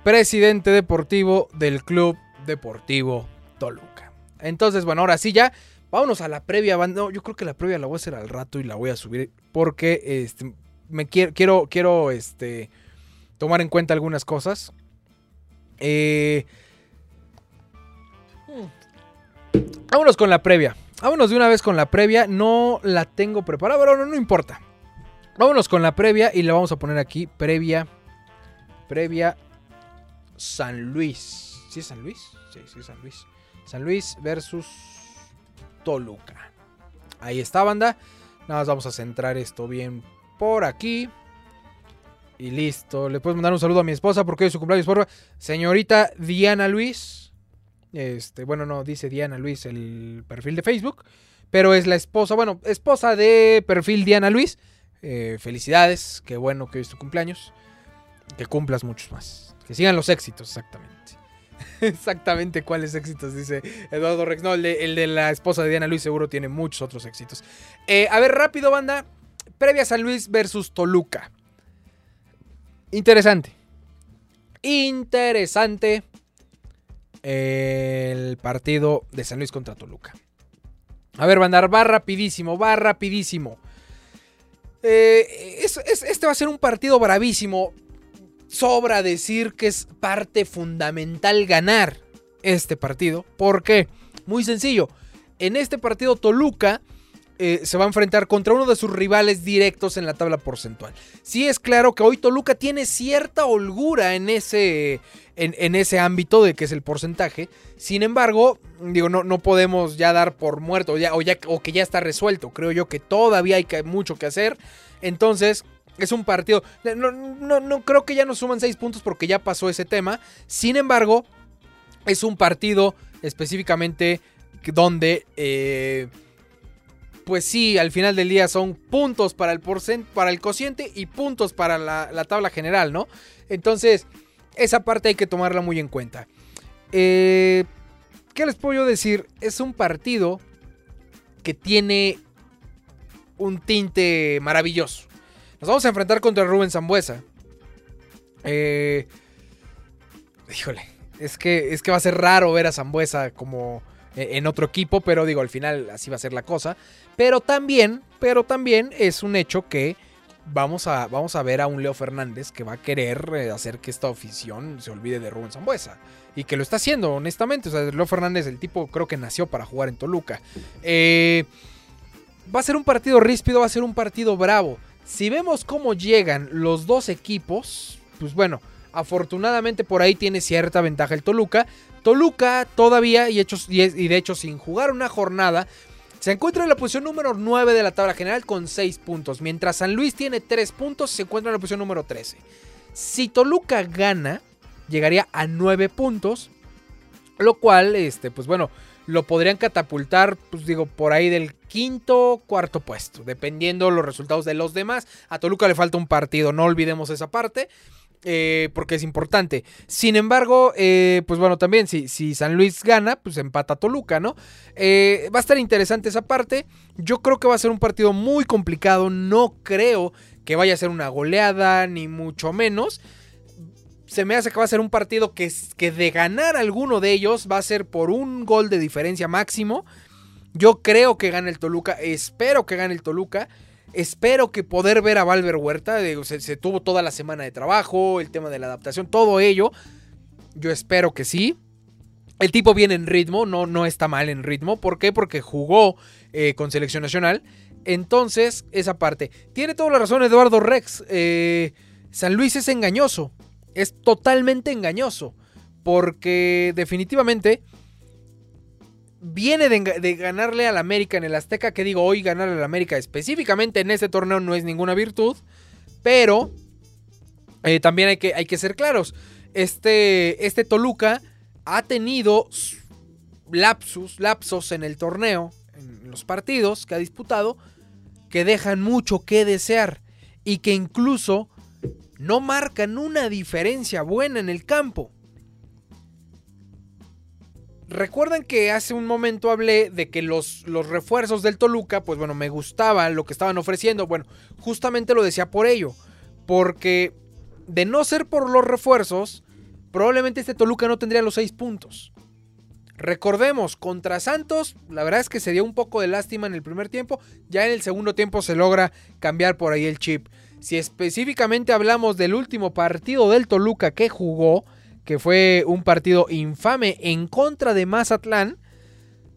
presidente deportivo del Club Deportivo Toluca. Entonces, bueno, ahora sí ya Vámonos a la previa. No, yo creo que la previa la voy a hacer al rato y la voy a subir porque este, me quiero, quiero, quiero este, tomar en cuenta algunas cosas. Eh, vámonos con la previa. Vámonos de una vez con la previa. No la tengo preparada, pero no, importa. Vámonos con la previa y la vamos a poner aquí. Previa. Previa San Luis. ¿Sí es San Luis? Sí, sí es San Luis. San Luis versus Toluca. Ahí está, banda. Nada más vamos a centrar esto bien por aquí. Y listo. Le puedes mandar un saludo a mi esposa porque hoy es su cumpleaños. Por Señorita Diana Luis. Este, bueno, no, dice Diana Luis el perfil de Facebook. Pero es la esposa, bueno, esposa de perfil Diana Luis. Eh, felicidades. Qué bueno que hoy es tu cumpleaños. Que cumplas muchos más. Que sigan los éxitos, exactamente. exactamente cuáles éxitos, dice Eduardo Rex. No, el de, la esposa de Diana Luis seguro tiene muchos otros éxitos. Eh, a ver, rápido, banda. Previa San Luis versus Toluca. Interesante. Interesante el partido de San Luis contra Toluca. A ver, banda, va rapidísimo, va rapidísimo. Eh, este va a ser un partido bravísimo sobra decir que es parte fundamental ganar. este partido. ¿Por qué? Muy sencillo. En este partido Toluca eh, se va a enfrentar contra uno de sus rivales directos en la tabla porcentual. Sí es claro que hoy Toluca tiene cierta holgura en ese, en, ese ámbito de que es el porcentaje. Sin embargo, digo, no, no podemos ya dar por muerto ya, o, ya, o que ya está resuelto. Creo yo que todavía hay mucho que hacer. Entonces, es un partido. No, no, no creo que ya nos suman seis puntos porque ya pasó ese tema. Sin embargo, es un partido específicamente donde eh, pues sí, al final del día son puntos para el, para el cociente y puntos para la, tabla general, ¿no? Entonces, esa parte hay que tomarla muy en cuenta. Eh, ¿Qué les puedo decir? Es un partido que tiene un tinte maravilloso. Nos vamos a enfrentar contra Rubén Zambuesa. Eh, híjole, es que, es que va a ser raro ver a Zambuesa como en otro equipo, pero digo, al final así va a ser la cosa. Pero también, pero también es un hecho que vamos a, vamos a ver a un Leo Fernández que va a querer eh, hacer que esta afición se olvide de Rubén Zambuesa. Y que lo está haciendo, honestamente. O sea, Leo Fernández, el tipo creo que nació para jugar en Toluca. Eh, va a ser un partido ríspido, va a ser un partido bravo. Si vemos cómo llegan los dos equipos, pues bueno, afortunadamente por ahí tiene cierta ventaja el Toluca. Toluca todavía, y, y de hecho sin jugar una jornada, se encuentra en la posición número 9 de la tabla general con 6 puntos. Mientras San Luis tiene 3 puntos, se encuentra en la posición número 13. Si Toluca gana, llegaría a 9 puntos. Lo cual, este, pues bueno, lo podrían catapultar, pues digo, por ahí del quinto, cuarto puesto, dependiendo los resultados de los demás. A Toluca le falta un partido, no olvidemos esa parte. Eh, porque es importante. Sin embargo, eh, pues bueno, también si, si, San Luis gana, pues empata Toluca, ¿no? Eh, va a estar interesante esa parte. Yo creo que va a ser un partido muy complicado. No creo que vaya a ser una goleada, ni mucho menos. Se me hace que va a ser un partido que, que de ganar alguno de ellos va a ser por un gol de diferencia máximo. Yo creo que gane el Toluca, espero que gane el Toluca. Espero que poder ver a Valver Huerta, se, tuvo toda la semana de trabajo, el tema de la adaptación, todo ello. Yo espero que sí. El tipo viene en ritmo, no, no está mal en ritmo. ¿Por qué? Porque jugó eh, con selección nacional. Entonces, esa parte. Tiene toda la razón Eduardo Rex. Eh, San Luis es engañoso. Es totalmente engañoso. Porque definitivamente viene de, ganarle al América en el Azteca, que digo, hoy ganarle al América específicamente en este torneo no es ninguna virtud, pero eh, también hay que, hay que, ser claros. Este, este Toluca ha tenido lapsus, lapsos en el torneo, en los partidos que ha disputado, que dejan mucho que desear y que incluso no marcan una diferencia buena en el campo. Recuerdan que hace un momento hablé de que los, los, refuerzos del Toluca, pues bueno, me gustaba lo que estaban ofreciendo. Bueno, justamente lo decía por ello. Porque de no ser por los refuerzos, probablemente este Toluca no tendría los seis puntos. Recordemos, contra Santos, la verdad es que se dio un poco de lástima en el primer tiempo. Ya en el segundo tiempo se logra cambiar por ahí el chip. Si específicamente hablamos del último partido del Toluca que jugó, que fue un partido infame en contra de Mazatlán,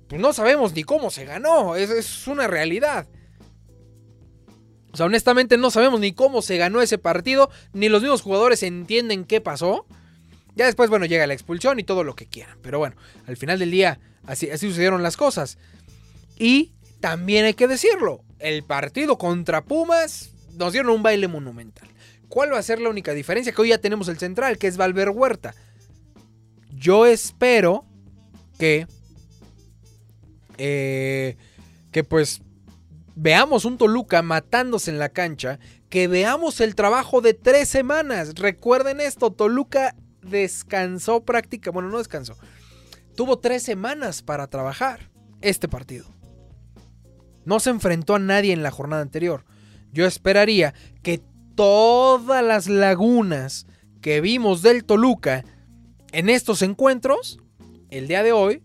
pues no sabemos ni cómo se ganó, es, es una realidad. O sea, honestamente no sabemos ni cómo se ganó ese partido, ni los mismos jugadores entienden qué pasó. Ya después, bueno, llega la expulsión y todo lo que quieran. Pero bueno, al final del día, así, así sucedieron las cosas. Y también hay que decirlo, el partido contra Pumas nos dieron un baile monumental. ¿Cuál va a ser la única diferencia? Que hoy ya tenemos el central, que es Valver Huerta. Yo espero que. Eh, que pues veamos un Toluca matándose en la cancha. Que veamos el trabajo de tres semanas. Recuerden esto: Toluca descansó prácticamente. Bueno, no descansó. Tuvo tres semanas para trabajar este partido. No se enfrentó a nadie en la jornada anterior. Yo esperaría que todas las lagunas que vimos del Toluca en estos encuentros, el día de hoy,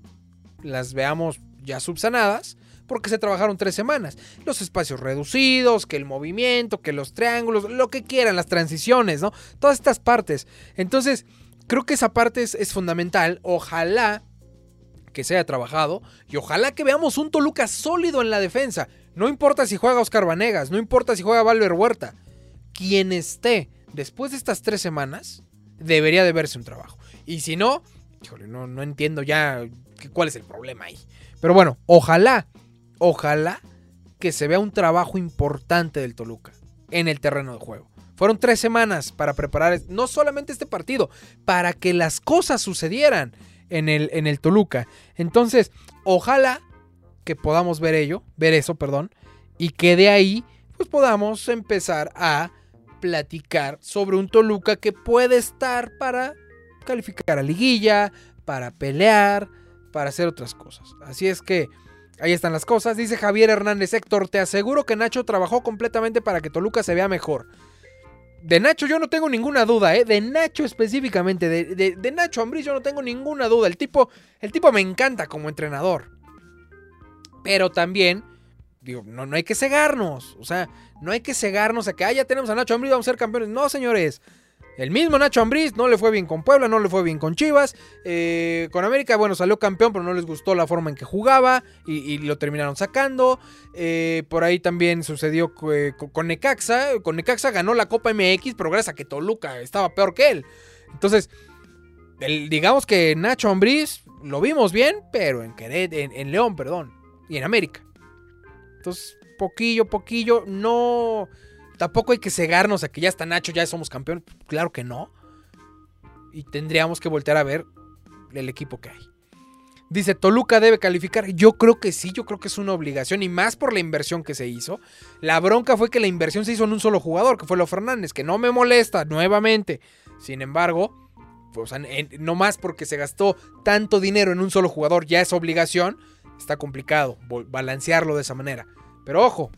las veamos ya subsanadas, porque se trabajaron tres semanas. Los espacios reducidos, que el movimiento, que los triángulos, lo que quieran, las transiciones, ¿no? Todas estas partes. Entonces, creo que esa parte es, fundamental. Ojalá, que se haya trabajado y ojalá que veamos un Toluca sólido en la defensa. No importa si juega Oscar Vanegas, no importa si juega Valver Huerta. Quien esté después de estas tres semanas, debería de verse un trabajo. Y si no, no entiendo ya cuál es el problema ahí. Pero bueno, ojalá, ojalá que se vea un trabajo importante del Toluca en el terreno de juego. Fueron tres semanas para preparar no solamente este partido, para que las cosas sucedieran en el, en el Toluca. Entonces, ojalá que podamos ver ello, ver eso, perdón, y que de ahí pues podamos empezar a platicar sobre un Toluca que puede estar para calificar a liguilla, para pelear, para hacer otras cosas. Así es que ahí están las cosas. Dice Javier Hernández Héctor, te aseguro que Nacho trabajó completamente para que Toluca se vea mejor. De Nacho yo no tengo ninguna duda, ¿eh? De Nacho específicamente, de, de, Nacho Ambriz yo no tengo ninguna duda. El tipo, el tipo me encanta como entrenador. Pero también, no, no hay que cegarnos. O sea, no hay que cegarnos a que, ah, ya tenemos a Nacho Ambriz, vamos a ser campeones. No, señores. El mismo Nacho Ambriz no le fue bien con Puebla, no le fue bien con Chivas. Eh, con América, bueno, salió campeón, pero no les gustó la forma en que jugaba y, lo terminaron sacando. Eh, por ahí también sucedió eh, con Necaxa. Con Necaxa ganó la Copa MX, pero gracias a que Toluca estaba peor que él. Entonces, digamos que Nacho Ambriz lo vimos bien, pero en, en, en León, perdón, y en América. Entonces, poquillo, poquillo, no Tampoco hay que cegarnos a que ya está Nacho, ya somos campeón. Claro que no. Y tendríamos que voltear a ver el equipo que hay. Dice, Toluca debe calificar. Yo creo que sí, yo creo que es una obligación y más por la inversión que se hizo. La bronca fue que la inversión se hizo en un solo jugador, que fue Lo Fernández, que no me molesta nuevamente. Sin embargo, pues, no más porque se gastó tanto dinero en un solo jugador, ya es obligación, está complicado balancearlo de esa manera. Pero ojo,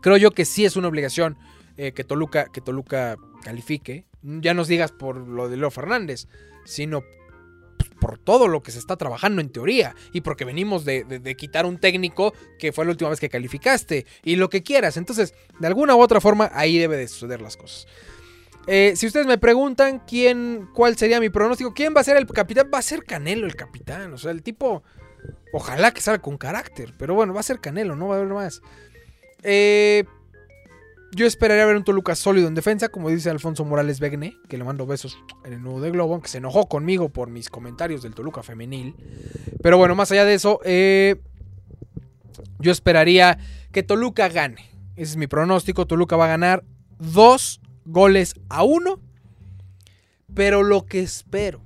creo yo que sí es una obligación eh, que, Toluca, que Toluca califique. Ya nos digas por lo de Leo Fernández, sino por todo lo que se está trabajando en teoría y porque venimos de, quitar un técnico que fue la última vez que calificaste y lo que quieras. Entonces, de alguna u otra forma, ahí debe de suceder las cosas. Eh, si ustedes me preguntan quién, cuál sería mi pronóstico, quién va a ser el capitán, va a ser Canelo el capitán. O sea, el tipo, ojalá que salga con carácter, pero bueno, va a ser Canelo, no va a haber más. Eh, yo esperaría ver un Toluca sólido en defensa, como dice Alfonso Morales Begne, que le mando besos en el nudo de Globo, aunque se enojó conmigo por mis comentarios del Toluca femenil. Pero bueno, más allá de eso, eh, yo esperaría que Toluca gane. Ese es mi pronóstico. Toluca va a ganar dos goles a uno. Pero lo que espero,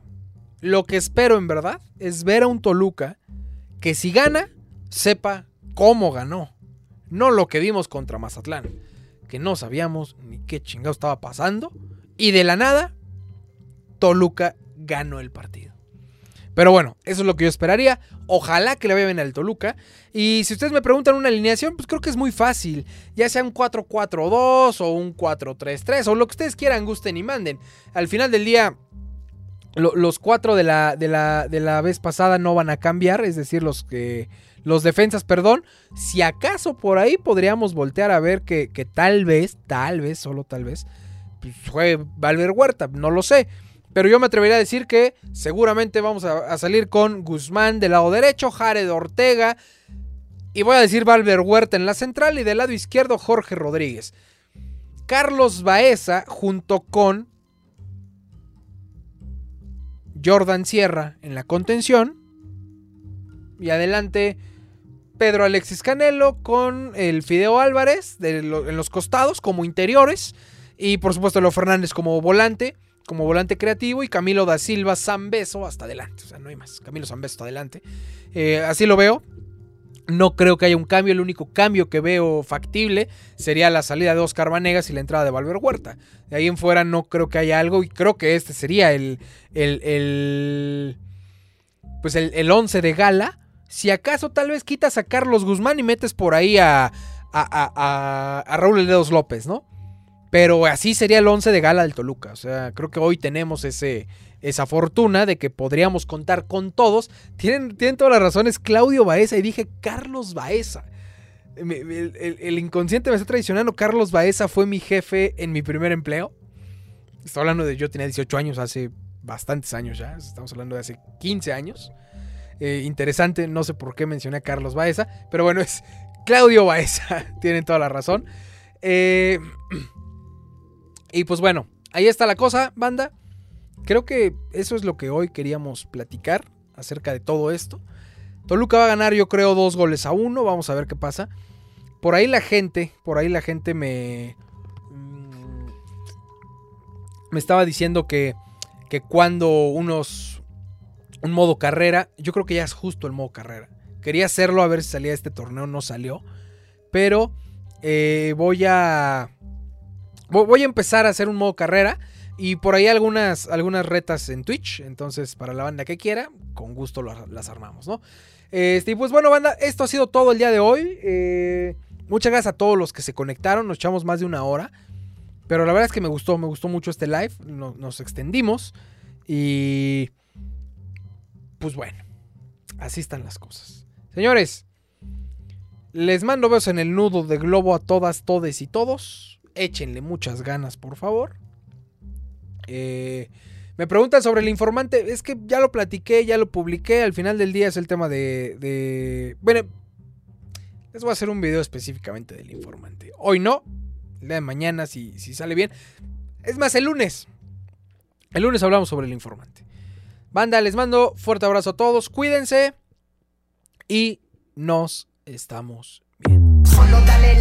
lo que espero en verdad, es ver a un Toluca que si gana, sepa cómo ganó. No lo que vimos contra Mazatlán, que no sabíamos ni qué chingado estaba pasando. Y de la nada, Toluca ganó el partido. Pero bueno, eso es lo que yo esperaría. Ojalá que le vaya bien al Toluca. Y si ustedes me preguntan una alineación, pues creo que es muy fácil. Ya sea un 4-4-2 o un 4-3-3 o lo que ustedes quieran, gusten y manden. Al final del día, los cuatro de la, de, la, de la vez pasada no van a cambiar. Es decir, los que los defensas, perdón. Si acaso por ahí podríamos voltear a ver que, tal vez, tal vez, solo tal vez, pues fue Valver Huerta, no lo sé. Pero yo me atrevería a decir que seguramente vamos a, salir con Guzmán del lado derecho, Jared Ortega. Y voy a decir Valver Huerta en la central y del lado izquierdo Jorge Rodríguez. Carlos Baeza junto con Jordan Sierra en la contención. Y adelante Pedro Alexis Canelo con el Fideo Álvarez en los costados como interiores. Y por supuesto Leo Fernández como volante, como volante creativo. Y Camilo da Silva Zambeso hasta adelante. O sea, no hay más. Camilo Zambeso hasta adelante. Eh, así lo veo. No creo que haya un cambio. El único cambio que veo factible sería la salida de Oscar Vanegas y la entrada de Valver Huerta. De ahí en fuera no creo que haya algo. Y creo que este sería el. el, el pues el, el once de gala si acaso tal vez quitas a Carlos Guzmán y metes por ahí a, a, a, a Raúl Ledos López, ¿no? Pero así sería el 11 de gala del Toluca. O sea, creo que hoy tenemos ese, esa fortuna de que podríamos contar con todos. Tienen, tienen todas las razones Claudio Baeza y dije Carlos Baeza. El, inconsciente me está traicionando. Carlos Baeza fue mi jefe en mi primer empleo. Estoy hablando de yo tenía 18 años hace bastantes años ya. Estamos hablando de hace 15 años. eh, interesante. No sé por qué mencioné a Carlos Baeza, pero bueno, es Claudio Baeza. Tienen toda la razón. Eh, y pues bueno, ahí está la cosa, banda. Creo que eso es lo que hoy queríamos platicar acerca de todo esto. Toluca va a ganar, yo creo, dos goles a uno. Vamos a ver qué pasa. Por ahí la gente, por ahí la gente me. Mm, me estaba diciendo que, que cuando unos. Un modo carrera, yo creo que ya es justo el modo carrera. Quería hacerlo a ver si salía este torneo, no salió. Pero eh, voy a. Voy a empezar a hacer un modo carrera. Y por ahí algunas, algunas retas en Twitch. Entonces, para la banda que quiera, con gusto las armamos, ¿no? Este, y pues bueno, banda, esto ha sido todo el día de hoy. Eh, muchas gracias a todos los que se conectaron. Nos echamos más de una hora. Pero la verdad es que me gustó, me gustó mucho este live. Nos, extendimos. Y. Pues bueno, así están las cosas. Señores, les mando besos en el nudo de globo a todas, todes y todos. Échenle muchas ganas, por favor. Eh. Me preguntan sobre el informante. Es que ya lo platiqué, ya lo publiqué. Al final del día es el tema de. Bueno, les voy a hacer un video específicamente del informante. Hoy no. El día de mañana, si, si sale bien. Es más, el lunes. El lunes hablamos sobre el informante. Banda, les mando fuerte abrazo a todos. Cuídense. Y nos estamos viendo. Solo dale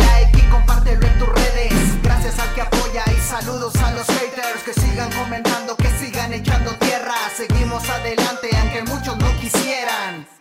compártelo en tus redes. Gracias al que apoya y saludos a los haters que sigan comentando, que sigan echando tierra. Seguimos adelante aunque muchos no quisieran.